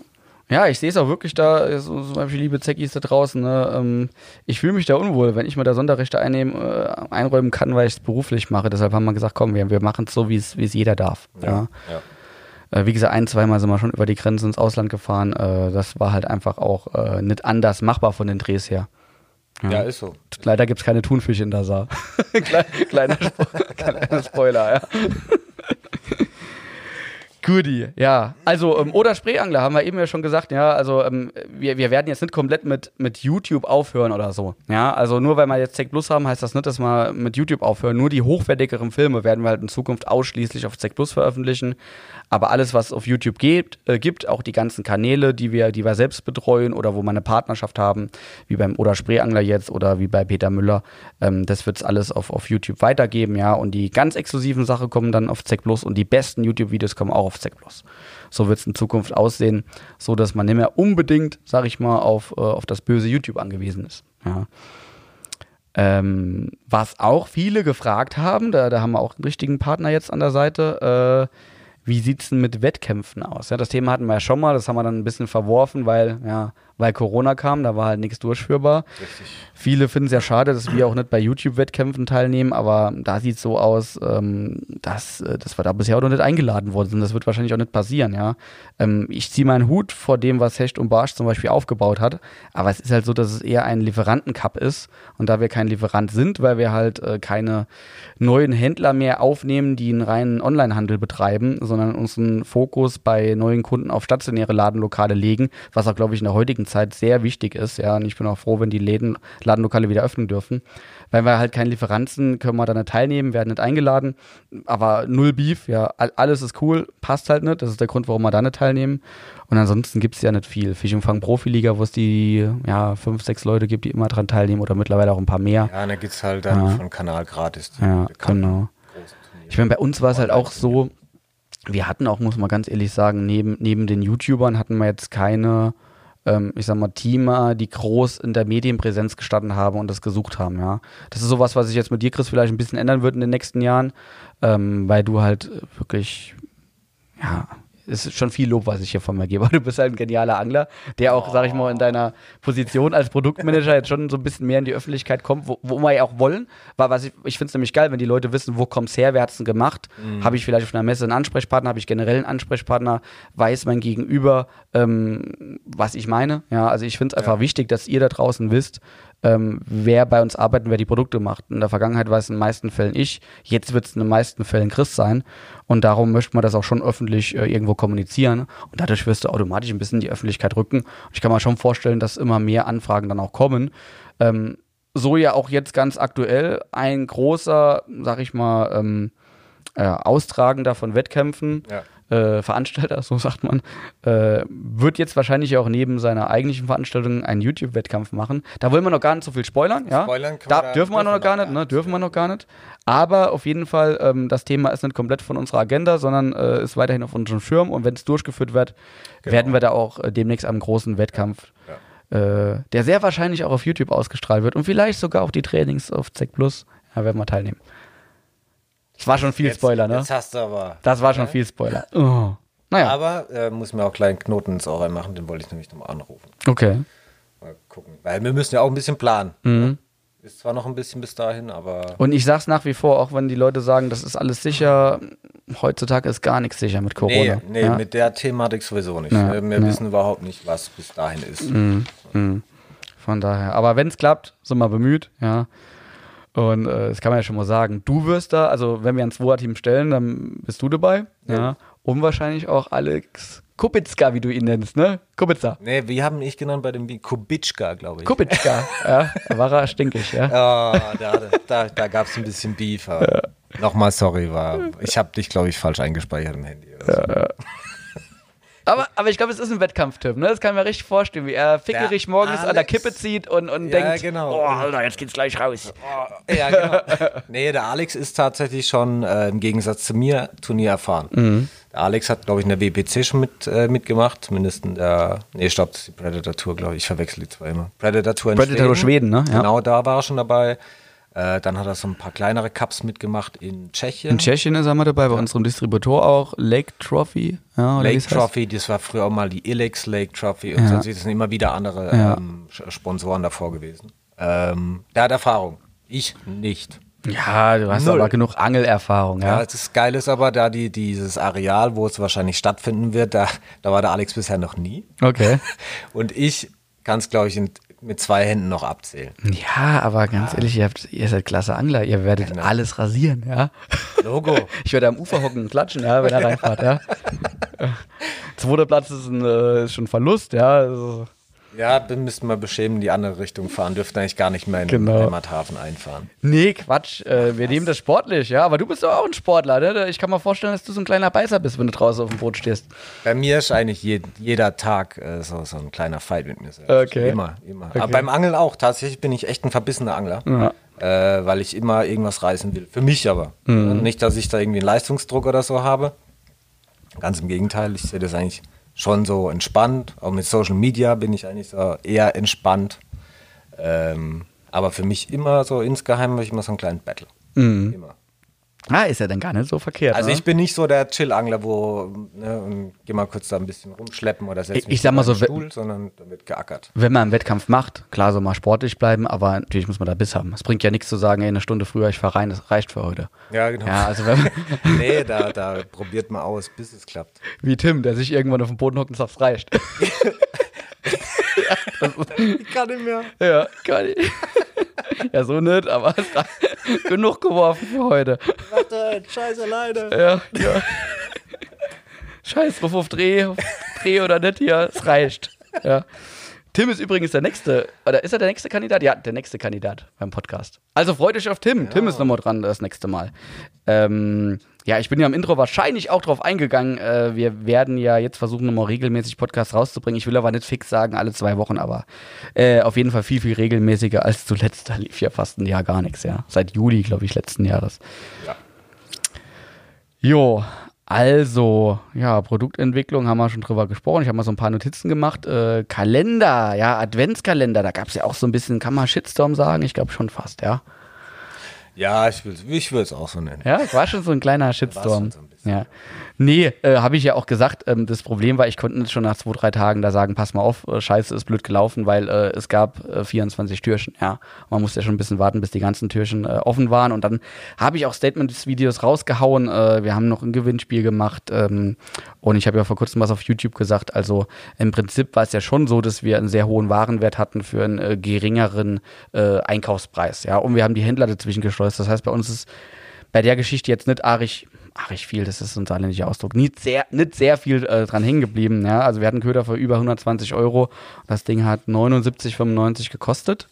Ja, ich sehe es auch wirklich da, so, zum Beispiel liebe Zeckis da draußen, ne, ähm, ich fühle mich da unwohl, wenn ich mir da Sonderrechte einnehmen, äh, einräumen kann, weil ich es beruflich mache. Deshalb haben wir gesagt, komm, wir, wir machen es so, wie es jeder darf. Ja. Ja. Äh, wie gesagt, ein, zweimal sind wir schon über die Grenze ins Ausland gefahren. Äh, das war halt einfach auch äh, nicht anders machbar von den Drehs her. Ja, ist so. Leider gibt es keine Thunfische in der Saar. [LAUGHS] Kleiner, kleiner, Spo- [LAUGHS] kleiner Spoiler, ja. Goodie, ja. Also, ähm, oder Spreeangler haben wir eben ja schon gesagt, ja. Also, ähm, wir, wir werden jetzt nicht komplett mit, mit YouTube aufhören oder so. Ja, also nur weil wir jetzt Tech Plus haben, heißt das nicht, dass wir mit YouTube aufhören. Nur die hochwertigeren Filme werden wir halt in Zukunft ausschließlich auf Tech Plus veröffentlichen. Aber alles, was auf YouTube gibt, äh, gibt, auch die ganzen Kanäle, die wir, die wir selbst betreuen oder wo wir eine Partnerschaft haben, wie beim Oder Spreeangler jetzt oder wie bei Peter Müller, ähm, das wird es alles auf, auf YouTube weitergeben, ja. Und die ganz exklusiven Sachen kommen dann auf Zeck Plus und die besten YouTube-Videos kommen auch auf Zeck Plus. So wird es in Zukunft aussehen, so dass man nicht mehr unbedingt, sag ich mal, auf, äh, auf das böse YouTube angewiesen ist. Ja. Ähm, was auch viele gefragt haben, da, da haben wir auch einen richtigen Partner jetzt an der Seite, äh, wie sieht es denn mit Wettkämpfen aus? Ja, das Thema hatten wir ja schon mal, das haben wir dann ein bisschen verworfen, weil, ja, weil Corona kam, da war halt nichts durchführbar. Richtig. Viele finden es ja schade, dass wir auch nicht bei YouTube-Wettkämpfen teilnehmen, aber da sieht es so aus, ähm, dass, äh, dass wir da bisher auch noch nicht eingeladen worden sind. Das wird wahrscheinlich auch nicht passieren, ja. Ähm, ich ziehe meinen Hut vor dem, was Hecht und Barsch zum Beispiel aufgebaut hat, aber es ist halt so, dass es eher ein Lieferantencup ist und da wir kein Lieferant sind, weil wir halt äh, keine neuen Händler mehr aufnehmen, die einen reinen Onlinehandel betreiben, sondern unseren Fokus bei neuen Kunden auf stationäre Ladenlokale legen, was auch, glaube ich, in der heutigen Zeit sehr wichtig ist. Ja, und ich bin auch froh, wenn die Läden, Ladenlokale wieder öffnen dürfen. Weil wir halt keine Lieferanten, können wir da nicht teilnehmen, werden nicht eingeladen. Aber null Beef, ja, alles ist cool, passt halt nicht. Das ist der Grund, warum wir da nicht teilnehmen. Und ansonsten gibt es ja nicht viel. Fischumfang Profiliga, wo es die ja, fünf, sechs Leute gibt, die immer dran teilnehmen oder mittlerweile auch ein paar mehr. Ja, da gibt es halt dann ja. von Kanal gratis. Ja, genau. Ich meine, bei uns war es halt auch so, wir hatten auch, muss man ganz ehrlich sagen, neben, neben den YouTubern hatten wir jetzt keine ähm, ich sag mal, Teamer, die groß in der Medienpräsenz gestanden haben und das gesucht haben, ja. Das ist sowas, was sich jetzt mit dir, Chris, vielleicht ein bisschen ändern wird in den nächsten Jahren, ähm, weil du halt wirklich, ja, ist schon viel Lob, was ich hier von mir gebe. [LAUGHS] Du bist halt ein genialer Angler, der auch, sag ich mal, in deiner Position als Produktmanager jetzt schon so ein bisschen mehr in die Öffentlichkeit kommt, wo, wo wir ja auch wollen. Weil was ich, ich finde es nämlich geil, wenn die Leute wissen, wo kommt's her, wer hat's denn gemacht? Mhm. Habe ich vielleicht auf einer Messe einen Ansprechpartner, habe ich generell einen Ansprechpartner, weiß mein Gegenüber, ähm, was ich meine. Ja, also ich finde es einfach ja. wichtig, dass ihr da draußen wisst, ähm, wer bei uns arbeitet, wer die Produkte macht. In der Vergangenheit war es in den meisten Fällen ich, jetzt wird es in den meisten Fällen Chris sein. Und darum möchte man das auch schon öffentlich äh, irgendwo kommunizieren. Und dadurch wirst du automatisch ein bisschen in die Öffentlichkeit rücken. Und ich kann mir schon vorstellen, dass immer mehr Anfragen dann auch kommen. Ähm, so ja auch jetzt ganz aktuell ein großer, sag ich mal, ähm, äh, Austragender von Wettkämpfen. Ja äh, Veranstalter, [LAUGHS] so sagt man, äh, wird jetzt wahrscheinlich auch neben seiner eigentlichen Veranstaltung einen YouTube-Wettkampf machen. Da wollen wir noch gar nicht so viel spoilern, ja. Spoilern da, da dürfen wir noch gar nicht, ne? Dürfen wir noch gar nicht. Aber auf jeden Fall, ähm, das Thema ist nicht komplett von unserer Agenda, sondern äh, ist weiterhin auf unserem Schirm und wenn es durchgeführt wird, genau. werden wir da auch äh, demnächst am großen Wettkampf ja. Äh, der sehr wahrscheinlich auch auf YouTube ausgestrahlt wird und vielleicht sogar auch die Trainings auf ZEC Plus, ja, werden wir teilnehmen. Das war schon viel jetzt, Spoiler, ne? Jetzt hast du aber. Das war schon viel Spoiler. Oh. Naja. Aber äh, muss mir auch kleinen Knoten ins Ohr reinmachen, den wollte ich nämlich nochmal anrufen. Okay. Mal gucken. Weil wir müssen ja auch ein bisschen planen. Mhm. Ne? Ist zwar noch ein bisschen bis dahin, aber. Und ich sag's nach wie vor, auch wenn die Leute sagen, das ist alles sicher, heutzutage ist gar nichts sicher mit Corona. Nee, nee ja? mit der Thematik sowieso nicht. Ja, wir ja. wissen überhaupt nicht, was bis dahin ist. Mhm. Mhm. Von daher. Aber wenn es klappt, sind wir bemüht, ja. Und äh, das kann man ja schon mal sagen. Du wirst da, also wenn wir ein Zweier-Team stellen, dann bist du dabei. Ja. ja. Und wahrscheinlich auch Alex Kubitska, wie du ihn nennst, ne? Kubitza. Nee, wie haben ich genannt bei dem Wie? Kubitschka, glaube ich. Kubitschka, [LAUGHS] ja. Da war er stinkig, ja. Oh, da, da, da gab es ein bisschen Beef. Ja. Nochmal sorry, war. Ich habe dich, glaube ich, falsch eingespeichert im Handy. Ja, ja. Aber, aber ich glaube, es ist ein Wettkampftyp, ne? Das kann mir richtig vorstellen, wie er fickerig ja, morgens Alex. an der Kippe zieht und, und ja, denkt, genau. oh, Alter, jetzt geht's gleich raus. Oh, ja, genau. nee, der Alex ist tatsächlich schon äh, im Gegensatz zu mir Turnier erfahren. Mhm. Der Alex hat, glaube ich, in der WPC schon mit, äh, mitgemacht, zumindest in der, nee, stopp, die Predator Tour, glaube ich, ich verwechsel die zwei immer. Predator Tour in Predator Schweden, Schweden ne? Ja. Genau, da war er schon dabei. Äh, dann hat er so ein paar kleinere Cups mitgemacht in Tschechien. In Tschechien ist er mal dabei, bei ja. unserem Distributor auch. Lake Trophy. Ja, Lake Trophy, das war früher auch mal die Ilex Lake Trophy. Und ja. so sind immer wieder andere ähm, Sponsoren davor gewesen. Ähm, der hat Erfahrung. Ich nicht. Ja, du hast Null. aber genug Angelerfahrung, ja. Ja, das Geile ist aber, da die, dieses Areal, wo es wahrscheinlich stattfinden wird, da, da war der Alex bisher noch nie. Okay. [LAUGHS] Und ich kann es, glaube ich, in mit zwei Händen noch abzählen. Ja, aber ganz ja. ehrlich, ihr, habt, ihr, seid klasse Angler, ihr werdet genau. alles rasieren, ja. Logo. [LAUGHS] Ich werde am Ufer hocken und klatschen, ja, wenn er reinfahrt, ja. [LAUGHS] Zweiter Platz ist, ein, äh, ist schon Verlust, ja. Also, ja, dann müssten wir beschämen, die andere Richtung fahren, dürften eigentlich gar nicht mehr in genau. den Heimathafen einfahren. Nee, Quatsch, äh, wir nehmen das sportlich, ja, aber du bist doch auch ein Sportler, ne? Ich kann mir vorstellen, dass du so ein kleiner Beißer bist, wenn du draußen auf dem Boot stehst. Bei mir ist eigentlich je, jeder Tag äh, so, so ein kleiner Fight mit mir selbst. Okay. Immer, immer. Okay. Aber beim Angeln auch, tatsächlich bin ich echt ein verbissener Angler. Ja. Äh, weil ich immer irgendwas reißen will. Für mich aber. Mhm. Nicht, dass ich da irgendwie einen Leistungsdruck oder so habe. Ganz im Gegenteil, ich sehe das eigentlich schon so entspannt. Auch mit Social Media bin ich eigentlich so eher entspannt. Ähm, Aber für mich immer so insgeheim habe ich immer so einen kleinen Battle. Mhm. Immer. Ah, ist ja dann gar nicht so verkehrt. Also ne? ich bin nicht so der Chill-Angler, wo ne, geh mal kurz da ein bisschen rumschleppen oder setz Ich- mich ich sag mal so, Stuhl, sondern da wird geackert. wenn man einen Wettkampf macht, klar soll man sportlich bleiben, aber natürlich muss man da Biss haben. Es bringt ja nichts zu sagen, ey, eine Stunde früher, ich fahr rein, das reicht für heute. Ja, genau. Ja, also wenn, [LAUGHS] nee, da, da probiert man aus, bis es klappt. wie Tim, der sich irgendwann auf den Boden hockt und sagt, es reicht. [LAUGHS] [LAUGHS] Ich kann nicht mehr. ja, gar nicht. Ja, so nicht, aber [LAUGHS] genug geworfen für heute. Warte, scheiß alleine. Ja, ja. Scheiß drauf auf Dreh, Dreh oder nicht hier, es reicht. Ja. Tim ist übrigens der nächste, oder ist er der nächste Kandidat? Ja, der nächste Kandidat beim Podcast. Also freut euch auf Tim. Tim ist nochmal dran das nächste Mal. Ähm, ja, ich bin ja im Intro wahrscheinlich auch drauf eingegangen. Äh, wir werden ja jetzt versuchen, nochmal regelmäßig Podcasts rauszubringen. Ich will aber nicht fix sagen, alle zwei Wochen, aber äh, auf jeden Fall viel, viel regelmäßiger als zuletzt. Da lief ja fast ein Jahr gar nichts, ja. Seit Juli, glaube ich, letzten Jahres. Ja. Jo, also, ja, Produktentwicklung haben wir schon drüber gesprochen. Ich habe mal so ein paar Notizen gemacht. Äh, Kalender, ja, Adventskalender, da gab es ja auch so ein bisschen, kann man Shitstorm sagen? Ich glaube schon fast, ja. Ja, ich will es ich will's auch so nennen. Ja, es war schon so ein kleiner Shitstorm. so ein. Ja. Nee, äh, habe ich ja auch gesagt. Ähm, das Problem war, ich konnte nicht schon nach zwei, drei Tagen da sagen, pass mal auf, äh, scheiße, ist blöd gelaufen, weil äh, es gab äh, 24 Türchen. Ja, man musste ja schon ein bisschen warten, bis die ganzen Türchen äh, offen waren. Und dann habe ich auch Statement-Videos rausgehauen. Äh, wir haben noch ein Gewinnspiel gemacht. Ähm, und ich habe ja vor kurzem was auf YouTube gesagt. Also im Prinzip war es ja schon so, dass wir einen sehr hohen Warenwert hatten für einen äh, geringeren äh, Einkaufspreis. Ja, und wir haben die Händler dazwischen geschleust. Das heißt, bei uns ist bei der Geschichte jetzt nicht arg, arg viel, das ist ein saarländischer Ausdruck, nicht sehr, nicht sehr viel äh, dran hängen geblieben. Ja? Also wir hatten Köder für über 120 Euro. Das Ding hat 79,95 gekostet.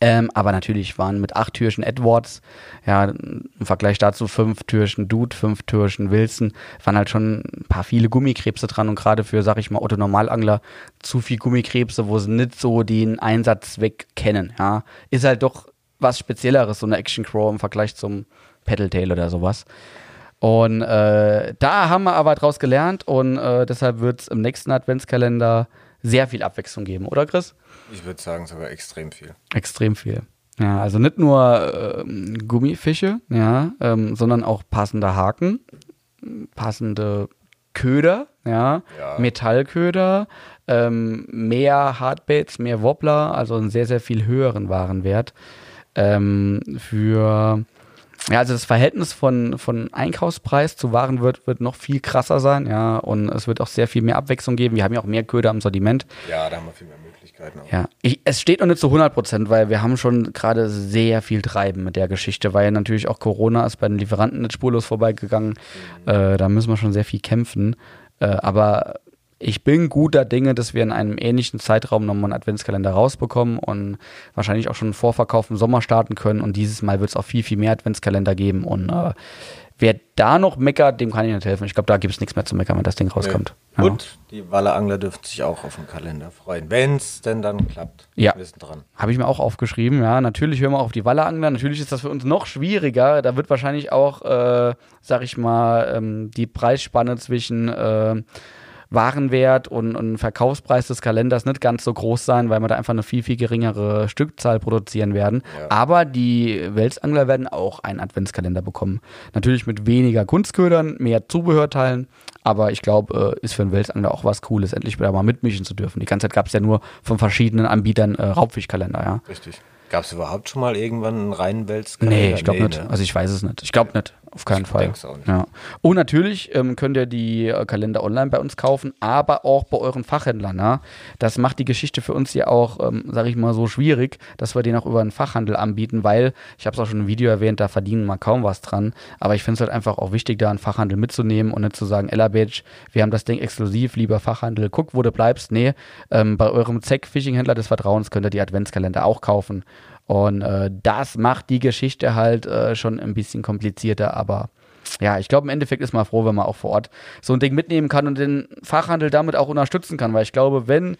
Ähm, aber natürlich waren mit acht Türchen Edwards, ja, im Vergleich dazu fünf Türchen Dude, fünf Türchen Wilson, waren halt schon ein paar viele Gummikrebse dran und gerade für, sag ich mal, Otto Normalangler zu viel Gummikrebse, wo sie nicht so den Einsatzzweck kennen, ja. Ist halt doch was Spezielleres, so eine Action Crow im Vergleich zum Pedal oder sowas. Und äh, da haben wir aber draus gelernt und äh, deshalb wird es im nächsten Adventskalender sehr viel Abwechslung geben, oder Chris? Ich würde sagen, sogar extrem viel. Extrem viel. Ja, also nicht nur ähm, Gummifische, ja, ähm, sondern auch passende Haken, passende Köder, ja, Ja. Metallköder, ähm, mehr Hardbaits, mehr Wobbler, also einen sehr, sehr viel höheren Warenwert. Ähm, für ja, also das Verhältnis von, von Einkaufspreis zu Warenwert wird noch viel krasser sein, ja, und es wird auch sehr viel mehr Abwechslung geben. Wir haben ja auch mehr Köder im Sortiment. Ja, da haben wir viel mehr Möglichkeiten. Auch. Ja, ich, es steht noch nicht zu 100 Prozent, weil wir haben schon gerade sehr viel Treiben mit der Geschichte, weil natürlich auch Corona ist bei den Lieferanten nicht spurlos vorbeigegangen. Äh, da müssen wir schon sehr viel kämpfen. Äh, aber ich bin guter Dinge, dass wir in einem ähnlichen Zeitraum nochmal einen Adventskalender rausbekommen und wahrscheinlich auch schon einen Vorverkauf im Sommer starten können. Und dieses Mal wird es auch viel, viel mehr Adventskalender geben. Und äh, wer da noch meckert, dem kann ich nicht helfen. Ich glaube, da gibt es nichts mehr zu meckern, wenn das Ding rauskommt. Ja. Und die Wallerangler dürfen sich auch auf den Kalender freuen, wenn es denn dann klappt. Ja. Wir sind dran. Habe ich mir auch aufgeschrieben, ja. Natürlich hören wir auf die Wallerangler. Natürlich ist das für uns noch schwieriger. Da wird wahrscheinlich auch, äh, sag ich mal, ähm, die Preisspanne zwischen äh, Warenwert und, und Verkaufspreis des Kalenders nicht ganz so groß sein, weil wir da einfach eine viel, viel geringere Stückzahl produzieren werden. Ja. Aber die Welsangler werden auch einen Adventskalender bekommen. Natürlich mit weniger Kunstködern, mehr Zubehörteilen. Aber ich glaube, äh, ist für einen Welsangler auch was Cooles, endlich wieder mal mitmischen zu dürfen. Die ganze Zeit gab es ja nur von verschiedenen Anbietern äh, Raubfischkalender, ja. Richtig. Gab es überhaupt schon mal irgendwann einen reinen Welskalender? Nee, ich glaube nicht. ne? Also ich weiß es nicht. Ich glaube nicht. Auf keinen Ich Fall. Ja. Und natürlich ähm, könnt ihr die äh, Kalender online bei uns kaufen, aber auch bei euren Fachhändlern. Ne? Das macht die Geschichte für uns ja auch, ähm, sage ich mal, so schwierig, dass wir den auch über einen Fachhandel anbieten, weil, ich habe es auch schon im Video erwähnt, da verdienen wir kaum was dran. Aber ich finde es halt einfach auch wichtig, da einen Fachhandel mitzunehmen und nicht zu sagen, Ella Badge, wir haben das Ding exklusiv, lieber Fachhandel, guck, wo du bleibst. Nee, ähm, bei eurem Zeck-Fishing-Händler des Vertrauens könnt ihr die Adventskalender auch kaufen. Und äh, das macht die Geschichte halt äh, schon ein bisschen komplizierter, aber ja, ich glaube, im Endeffekt ist man froh, wenn man auch vor Ort so ein Ding mitnehmen kann und den Fachhandel damit auch unterstützen kann, weil ich glaube, wenn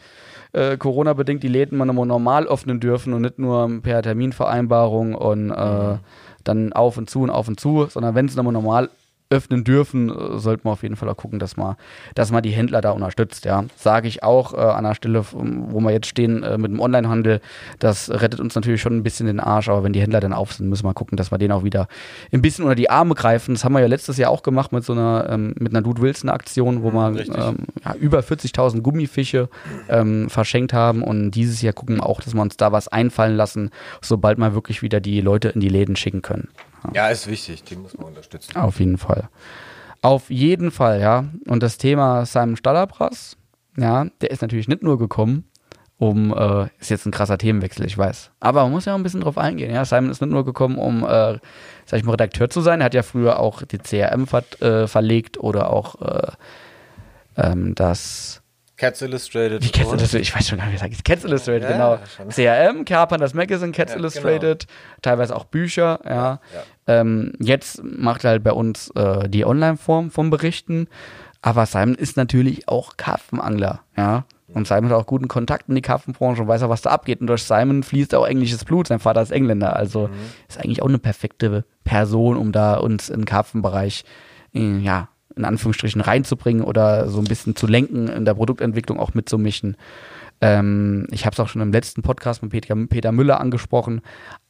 äh, Corona-bedingt die Läden mal nochmal normal öffnen dürfen und nicht nur per Terminvereinbarung und äh, dann auf und zu und auf und zu, sondern wenn es nochmal normal öffnen dürfen, äh, sollten wir auf jeden Fall auch gucken, dass man, dass man die Händler da unterstützt. Ja, sage ich auch äh, an der Stelle, wo wir jetzt stehen äh, mit dem Onlinehandel. Das rettet uns natürlich schon ein bisschen den Arsch, aber wenn die Händler dann auf sind, müssen wir gucken, dass wir denen auch wieder ein bisschen unter die Arme greifen. Das haben wir ja letztes Jahr auch gemacht mit so einer ähm, mit einer Dude Wilson Aktion, wo wir ähm, ja, über 40.000 Gummifische ähm, verschenkt haben und dieses Jahr gucken wir auch, dass wir uns da was einfallen lassen, sobald wir wirklich wieder die Leute in die Läden schicken können. Ja, ist wichtig, die muss man unterstützen. Auf jeden Fall. Auf jeden Fall, ja. Und das Thema Simon Stallerbrass, ja, der ist natürlich nicht nur gekommen, um, äh, ist jetzt ein krasser Themenwechsel, ich weiß. Aber man muss ja auch ein bisschen drauf eingehen, ja. Simon ist nicht nur gekommen, um, äh, sag ich mal, Redakteur zu sein. Er hat ja früher auch die CRM ver äh, verlegt oder auch äh, ähm, das Cats Illustrated. Wie Cats Illustrated? Ich weiß schon gar nicht, wie das heißt. Cats Illustrated, ja, genau. Schon. CRM, Carpan, das Magazine, Cats ja, Illustrated, genau. teilweise auch Bücher, ja. ja ähm, jetzt macht er halt bei uns äh, die Online-Form vom Berichten. Aber Simon ist natürlich auch Karpfenangler, ja. Und Simon hat auch guten Kontakt in die Karpfenbranche und weiß auch, was da abgeht. Und durch Simon fließt auch englisches Blut. Sein Vater ist Engländer. Also mhm. ist eigentlich auch eine perfekte Person, um da uns im Karpfenbereich äh, ja, in Anführungsstrichen reinzubringen oder so ein bisschen zu lenken, in der Produktentwicklung auch mitzumischen. Ähm, ich habe es auch schon im letzten Podcast mit Peter, Peter Müller angesprochen,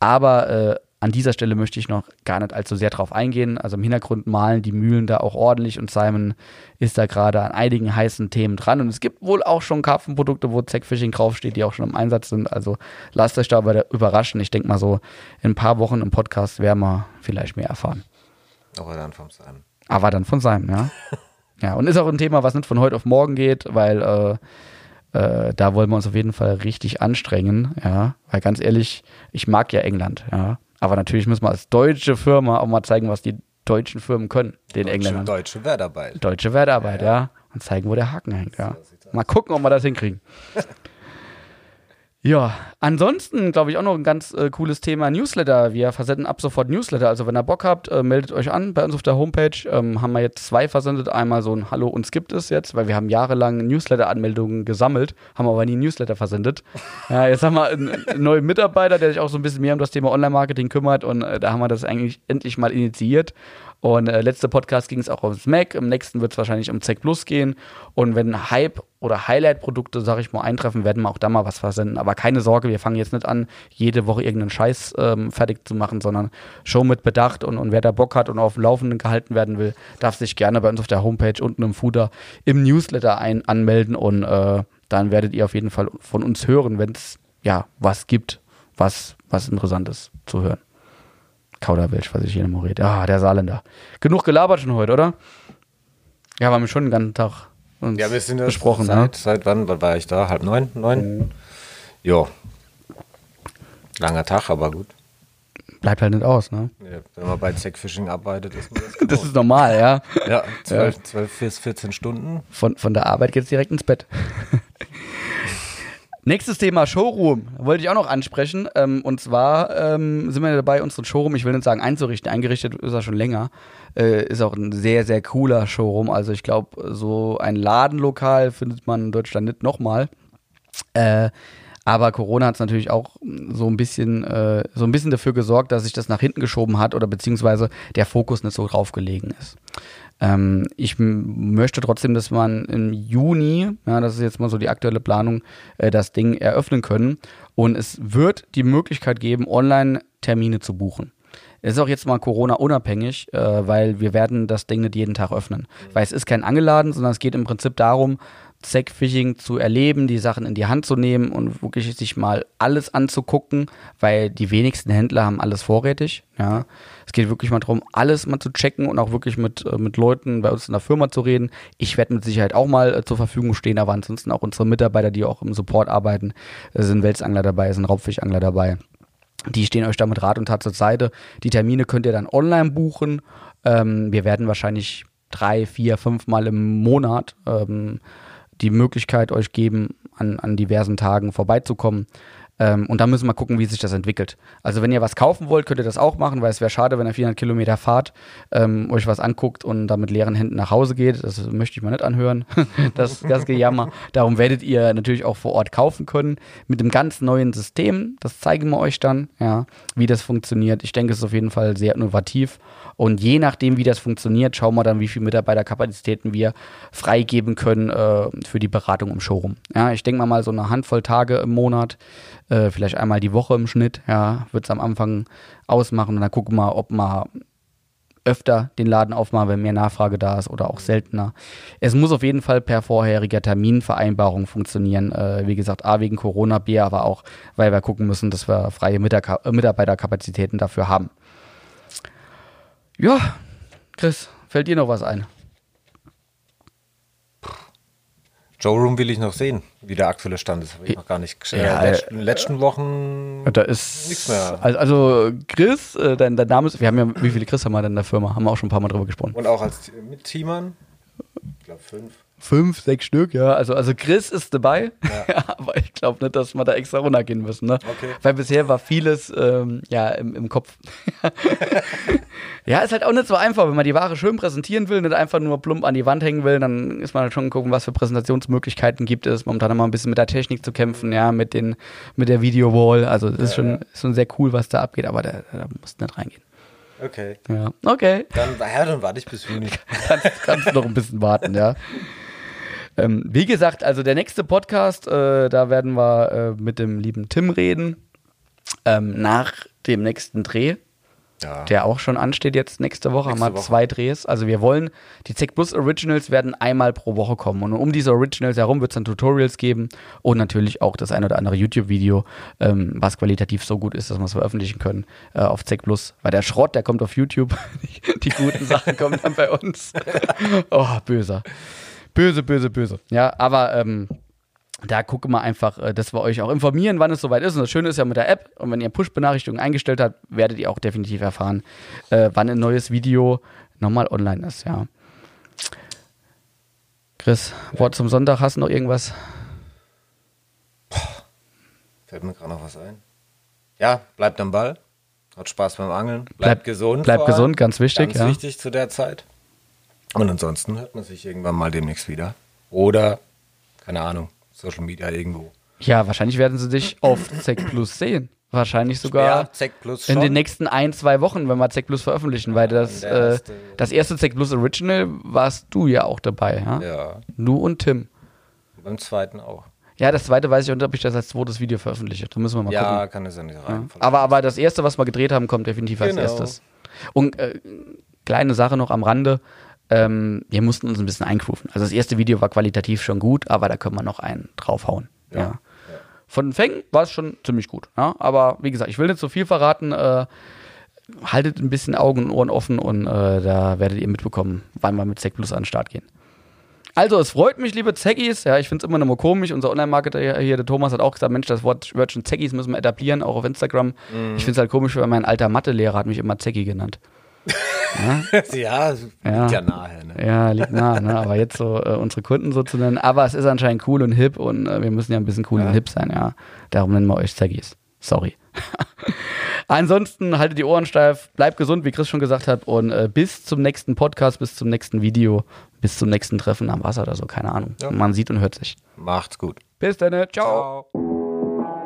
aber äh, an dieser Stelle möchte ich noch gar nicht allzu sehr drauf eingehen. Also im Hintergrund malen die Mühlen da auch ordentlich und Simon ist da gerade an einigen heißen Themen dran. Und es gibt wohl auch schon Karpfenprodukte, wo Zackfishing draufsteht, die auch schon im Einsatz sind. Also lasst euch da aber überraschen. Ich denke mal so, in ein paar Wochen im Podcast werden wir vielleicht mehr erfahren. Aber dann vom Simon. Aber dann von seinem, ja. [LAUGHS] ja, und ist auch ein Thema, was nicht von heute auf morgen geht, weil äh, äh, da wollen wir uns auf jeden Fall richtig anstrengen, ja. Weil ganz ehrlich, ich mag ja England, ja. Aber natürlich müssen wir als deutsche Firma auch mal zeigen, was die deutschen Firmen können, den deutsche, Engländern. Deutsche Wertarbeit. Deutsche Wertarbeit, ja. ja. Und zeigen, wo der Haken hängt, ja. Mal gucken, ob wir das hinkriegen. [LAUGHS] Ja, ansonsten glaube ich auch noch ein ganz äh, cooles Thema Newsletter. Wir versenden ab sofort Newsletter. Also wenn ihr Bock habt, äh, meldet euch an bei uns auf der Homepage. Ähm, haben wir jetzt zwei versendet. Einmal so ein Hallo, uns gibt es jetzt, weil wir haben jahrelang Newsletter-Anmeldungen gesammelt, haben aber nie Newsletter versendet. [LAUGHS] ja, jetzt haben wir einen, einen, neuen Mitarbeiter, der sich auch so ein bisschen mehr um das Thema Online-Marketing kümmert und äh, da haben wir das eigentlich endlich mal initiiert. Und äh, letzte Podcast ging es auch ums Mac, im nächsten wird es wahrscheinlich um Zack Plus gehen. Und wenn Hype oder Highlight-Produkte, sag ich mal, eintreffen, werden wir auch da mal was versenden. Aber keine Sorge, wir fangen jetzt nicht an, jede Woche irgendeinen Scheiß ähm, fertig zu machen, sondern schon mit Bedacht und, und wer da Bock hat und auf dem Laufenden gehalten werden will, darf sich gerne bei uns auf der Homepage unten im Footer im Newsletter ein anmelden und äh, dann werdet ihr auf jeden Fall von uns hören, wenn es ja was gibt, was, was Interessantes zu hören. Kauderwelsch, was ich hier immer rede. Ah, der Saarländer. Genug gelabert schon heute, oder? Ja, wir haben schon den ganzen Tag uns ja, wir sind besprochen. Seit, ne? seit wann war ich da? Halb neun? Neun? Mhm. Ja. Langer Tag, aber gut. Bleibt halt nicht aus, ne? Ja, wenn man bei Zackfishing arbeitet, ist man [LAUGHS] das Das ist normal, ja. Ja, 12, ja. 12 bis 14 Stunden. Von, von der Arbeit geht's direkt ins Bett. Nächstes Thema Showroom. Wollte ich auch noch ansprechen. Ähm, und zwar ähm, sind wir dabei, unseren Showroom, ich will nicht sagen einzurichten, eingerichtet ist er schon länger. Äh, ist auch ein sehr, sehr cooler Showroom. Also ich glaube, so ein Ladenlokal findet man in Deutschland nicht nochmal. Äh, aber Corona hat es natürlich auch so ein bisschen, äh, so ein bisschen dafür gesorgt, dass sich das nach hinten geschoben hat oder beziehungsweise der Fokus nicht so drauf gelegen ist. Ähm, ich möchte trotzdem, dass man im Juni, ja, das ist jetzt mal so die aktuelle Planung, äh, das Ding eröffnen können. Und es wird die Möglichkeit geben, online Termine zu buchen. Es ist auch jetzt mal Corona-unabhängig, äh, weil wir werden das Ding nicht jeden Tag öffnen. Weil es ist kein Angeladen, sondern es geht im Prinzip darum, Zack-Fishing zu erleben, die Sachen in die Hand zu nehmen und wirklich sich mal alles anzugucken, weil die wenigsten Händler haben alles vorrätig. Ja. Es geht wirklich mal darum, alles mal zu checken und auch wirklich mit, äh, mit Leuten bei uns in der Firma zu reden. Ich werde mit Sicherheit auch mal äh, zur Verfügung stehen, aber ansonsten auch unsere Mitarbeiter, die auch im Support arbeiten, äh, sind Welsangler dabei, sind Raubfischangler dabei. Die stehen euch da mit Rat und Tat zur Seite. Die Termine könnt ihr dann online buchen. Ähm, wir werden wahrscheinlich drei, vier, fünf Mal im Monat ähm, die Möglichkeit euch geben, an, an diversen Tagen vorbeizukommen. Ähm, und dann müssen wir gucken, wie sich das entwickelt. Also wenn ihr was kaufen wollt, könnt ihr das auch machen, weil es wäre schade, wenn ihr 400 Kilometer fahrt, ähm, euch was anguckt und dann mit leeren Händen nach Hause geht. Das möchte ich mal nicht anhören, [LAUGHS] das, das Gejammer. Darum werdet ihr natürlich auch vor Ort kaufen können mit einem ganz neuen System. Das zeigen wir euch dann, ja, wie das funktioniert. Ich denke, es ist auf jeden Fall sehr innovativ. Und je nachdem, wie das funktioniert, schauen wir dann, wie viele Mitarbeiterkapazitäten wir freigeben können äh, für die Beratung im Showroom. Ja, ich denke mal so eine Handvoll Tage im Monat, äh, vielleicht einmal die Woche im Schnitt, ja, wird es am Anfang ausmachen und dann gucken wir, ob wir öfter den Laden aufmachen, wenn mehr Nachfrage da ist oder auch seltener. Es muss auf jeden Fall per vorheriger Terminvereinbarung funktionieren. Äh, wie gesagt, A wegen Corona, B aber auch, weil wir gucken müssen, dass wir freie Mitarbeiterkapazitäten dafür haben. Ja, Chris, fällt dir noch was ein? Joe Room will ich noch sehen, wie der aktuelle Stand ist. Habe ich noch gar nicht gesehen. Ja, in den letzten Wochen da ist nichts mehr. Also Chris, äh, dein, dein Name ist, wir haben ja, wie viele Chris haben wir denn in der Firma? Haben wir auch schon ein paar Mal drüber gesprochen. Und auch als Mitteamern? Ich glaube fünf. Fünf, sechs Stück, ja. Also, also Chris ist dabei, ja. [LAUGHS] aber ich glaube nicht, dass wir da extra runtergehen müssen. Ne? Okay. Weil bisher war vieles ähm, ja, im, im Kopf. [LAUGHS] [LAUGHS] ja, ist halt auch nicht so einfach, wenn man die Ware schön präsentieren will, nicht einfach nur plump an die Wand hängen will, dann ist man halt schon gucken, was für Präsentationsmöglichkeiten gibt es. Momentan immer ein bisschen mit der Technik zu kämpfen, ja, mit, den, mit der Video-Wall. Also das ist, schon, ja. ist schon sehr cool, was da abgeht, aber da, da musst du nicht reingehen. Okay. Ja, okay. Dann, ja, dann warte ich bis Juni. kannst, kannst du noch ein bisschen warten, ja. Ähm, wie gesagt, also der nächste Podcast, äh, da werden wir äh, mit dem lieben Tim reden. Ähm, nach dem nächsten Dreh, ja. der auch schon ansteht jetzt nächste Woche, nächste haben wir Woche. zwei Drehs. Also wir wollen, die Zec Plus Originals werden einmal pro Woche kommen. Und um diese Originals herum wird es dann Tutorials geben und natürlich auch das ein oder andere YouTube-Video, ähm, was qualitativ so gut ist, dass wir es veröffentlichen können äh, auf Zec Plus. Weil der Schrott, der kommt auf YouTube. [LAUGHS] die guten Sachen kommen dann bei uns. [LAUGHS] oh, böser. Böse, böse, böse. Ja, aber ähm, da gucken wir einfach, äh, dass wir euch auch informieren, wann es soweit ist. Und das Schöne ist ja mit der App, und wenn ihr Push-Benachrichtigungen eingestellt habt, werdet ihr auch definitiv erfahren, äh, wann ein neues Video nochmal online ist, ja. Chris, Wort zum Sonntag, hast du noch irgendwas? Fällt mir gerade noch was ein. Ja, bleibt am Ball. Hat Spaß beim Angeln. Bleibt bleib, gesund. Bleibt gesund, ganz wichtig. Ganz ja. wichtig zu der Zeit. Und ansonsten hört man sich irgendwann mal demnächst wieder. Oder, keine Ahnung, Social Media irgendwo. Ja, wahrscheinlich werden sie dich auf Zec Plus sehen. Wahrscheinlich sogar ja, Plus in den nächsten ein, zwei Wochen, wenn wir Zec Plus veröffentlichen, weil das, äh, das erste Zec Plus Original warst du ja auch dabei. Ja. ja. Du und Tim. Und beim zweiten auch. Ja, das zweite weiß ich nicht, ob ich das als zweites Video veröffentliche. Da müssen wir mal ja, gucken. Ja, kann es ja nicht rein. Ja. Aber, aber das erste, was wir gedreht haben, kommt definitiv als genau. erstes. Und äh, kleine Sache noch am Rande. Ähm, wir mussten uns ein bisschen eingrooven. Also das erste Video war qualitativ schon gut, aber da können wir noch einen draufhauen. Ja. ja. Von den Fängen war es schon ziemlich gut. Ja? Aber wie gesagt, ich will nicht so viel verraten. Äh, haltet ein bisschen Augen und Ohren offen und äh, da werdet ihr mitbekommen, wann wir mit Zack Plus an den Start gehen. Also, es freut mich, liebe Zeggies. Ja, ich finde es immer noch mal komisch. Unser Online-Marketer hier, der Thomas, hat auch gesagt: Mensch, das Wort Wörtchen Zeggies müssen wir etablieren, auch auf Instagram. Mm. Ich finde es halt komisch, weil mein alter Mathelehrer hat mich immer Zeggi genannt. Ja, [LAUGHS] ja liegt ja, nahe. Ne? Ja, liegt nahe, ne? aber jetzt so äh, unsere Kunden so zu nennen. Aber es ist anscheinend cool und hip und äh, wir müssen ja ein bisschen cool ja. und hip sein, ja. Darum nennen wir euch Zeggies. Sorry. [LAUGHS] Ansonsten haltet die Ohren steif, bleibt gesund, wie Chris schon gesagt hat, und äh, bis zum nächsten Podcast, bis zum nächsten Video, bis zum nächsten Treffen am Wasser oder so, keine Ahnung. Ja. Man sieht und hört sich. Macht's gut. Bis dann, ciao. ciao.